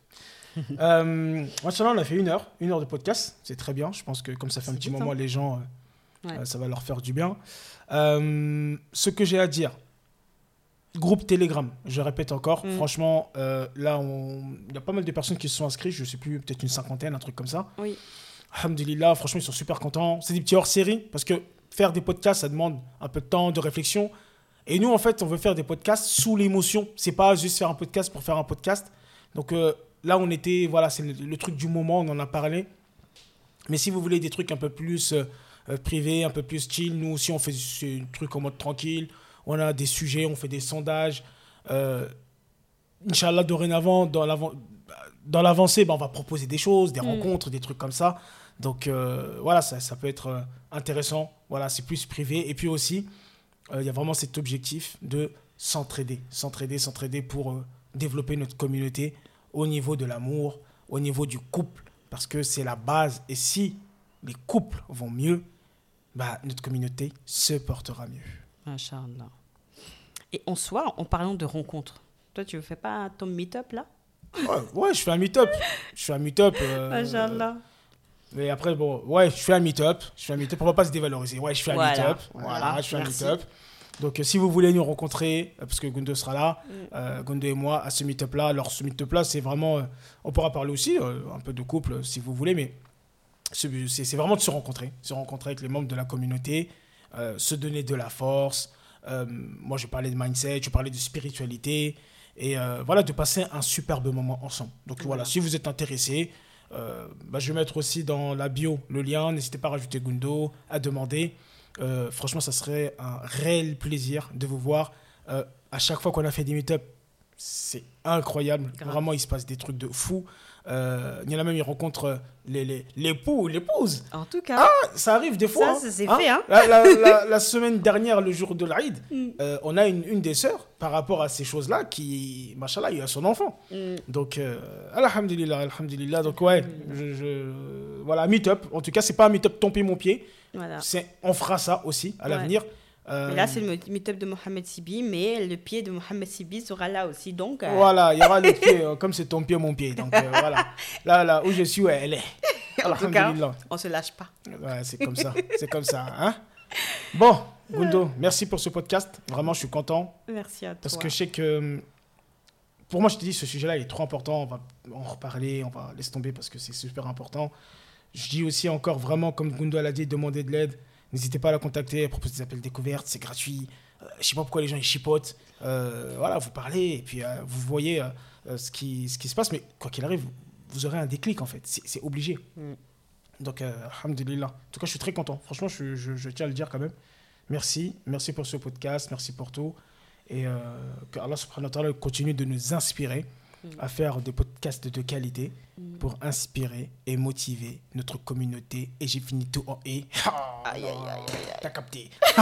Euh, on a fait une heure, une heure de podcast. C'est très bien. Je pense que comme ça fait un petit moment, les gens, euh, Ouais. euh, ça va leur faire du bien. Euh, ce que j'ai à dire, groupe Telegram, je répète encore, Mm. franchement, là, on- il y a pas mal de personnes qui se sont inscrites, je sais plus, peut-être une cinquantaine, un truc comme ça. Oui. Alhamdulillah, franchement, ils sont super contents. C'est des petits hors-série, parce que faire des podcasts, ça demande un peu de temps, de réflexion. Et nous, en fait, on veut faire des podcasts sous l'émotion. C'est pas juste faire un podcast pour faire un podcast. Donc euh, là, on était, voilà, c'est le, le truc du moment, on en a parlé. Mais si vous voulez des trucs un peu plus euh, euh, privés, un peu plus chill, nous aussi, on fait des trucs en mode tranquille. On a des sujets, on fait des sondages. Euh, Inch'Allah, dorénavant, dans l'avant- dans l'avancée, ben, on va proposer des choses, des rencontres, des trucs comme ça. Donc euh, voilà, ça, ça peut être euh, intéressant. Voilà, c'est plus privé. Et puis aussi, euh, il y a vraiment cet objectif de s'entraider, s'entraider, s'entraider pour euh, développer notre communauté au niveau de l'amour, au niveau du couple, parce que c'est la base. Et si les couples vont mieux, bah, notre communauté se portera mieux. Inch'Allah. Et en soi, en parlant de rencontres, toi, tu ne fais pas ton meet-up là? Ouais, ouais, je fais un meet-up. Je fais un meet-up. euh, Inch'Allah. Mais après, bon, ouais, je fais un meet-up. Je fais un meet-up. On va pas se dévaloriser? Ouais, je fais un Voilà, meet-up. voilà, Voilà, je fais un meet-up. Donc, euh, si vous voulez nous rencontrer, euh, parce que Gundo sera là, Mm. euh, Gundo et moi, à ce meet-up-là. Alors, ce meet-up-là, c'est vraiment. euh, on pourra parler aussi un peu de couple, si vous voulez, mais c'est vraiment de se rencontrer. Se rencontrer avec les membres de la communauté, se donner de la force. Moi, je parlais de mindset, je parlais de spiritualité. Et voilà, de passer un superbe moment ensemble. Donc voilà, Voilà. si vous êtes intéressé, euh, bah, je vais mettre aussi dans la bio le lien. N'hésitez pas à rajouter Gundo, à demander. Euh, franchement, ça serait un réel plaisir de vous voir. Euh, à chaque fois qu'on a fait des meet-up, c'est incroyable. Grave. Vraiment, il se passe des trucs de fou. Euh, il y en a même, ils rencontrent les- les- l'époux ou l'épouse. En tout cas, Ça arrive des fois. Ça, hein. ça s'est fait, hein. La, la- la- la semaine dernière, le jour de l'Aïd, Mm. euh, on a une, une des sœurs, par rapport à ces choses-là, qui, machallah, il a son enfant. mm, Donc, euh, alhamdulillah, alhamdulillah. Donc, ouais, je, je- voilà, meet-up. En tout cas, c'est pas un meet-up pied, mon pied. Voilà. On fera ça aussi à Ouais. l'avenir. Euh, là, c'est le meet-up de Mohamed Sibi, mais le pied de Mohamed Sibi sera là aussi. Donc, euh, Voilà, il y aura le pied, euh, comme c'est ton pied, mon pied. Donc, euh, voilà. Là, là, où je suis, ouais, elle est. en tout cas, on se lâche pas. Ouais, c'est comme ça. C'est comme ça. Hein bon, Gundo, merci pour ce podcast. Vraiment, je suis content. Merci à toi. Parce que je sais que. hum, Pour moi, je te dis, ce sujet-là, il est trop important. On va en reparler, on va laisser tomber parce que c'est super important. Je dis aussi encore, vraiment, comme Gundo l'a dit, demander de l'aide. N'hésitez pas à la contacter, elle propose des appels découvertes, c'est gratuit. Euh, je sais pas pourquoi les gens ils chipotent. Euh, voilà, vous parlez et puis euh, vous voyez euh, ce, qui, ce qui se passe. Mais quoi qu'il arrive, vous, aurez un déclic en fait. C'est obligé. Mm. Donc, alhamdulillah. En tout cas, je suis très content. Franchement, je, je- je tiens à le dire quand même. Merci. Merci pour ce podcast. Merci pour tout. Et que Allah subhanahu wa ta'ala continue de nous inspirer À faire des podcasts de qualité pour inspirer et motiver notre communauté. Et j'ai fini tout en et. Ah, Aïe, aïe, aïe, aïe, aïe. T'as capté.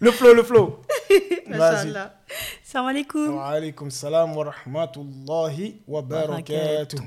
le flow, le flow. Vas-y. Inch'Allah. Salam alaikum. Wa alaikum salam wa rahmatullahi wa barakatuh.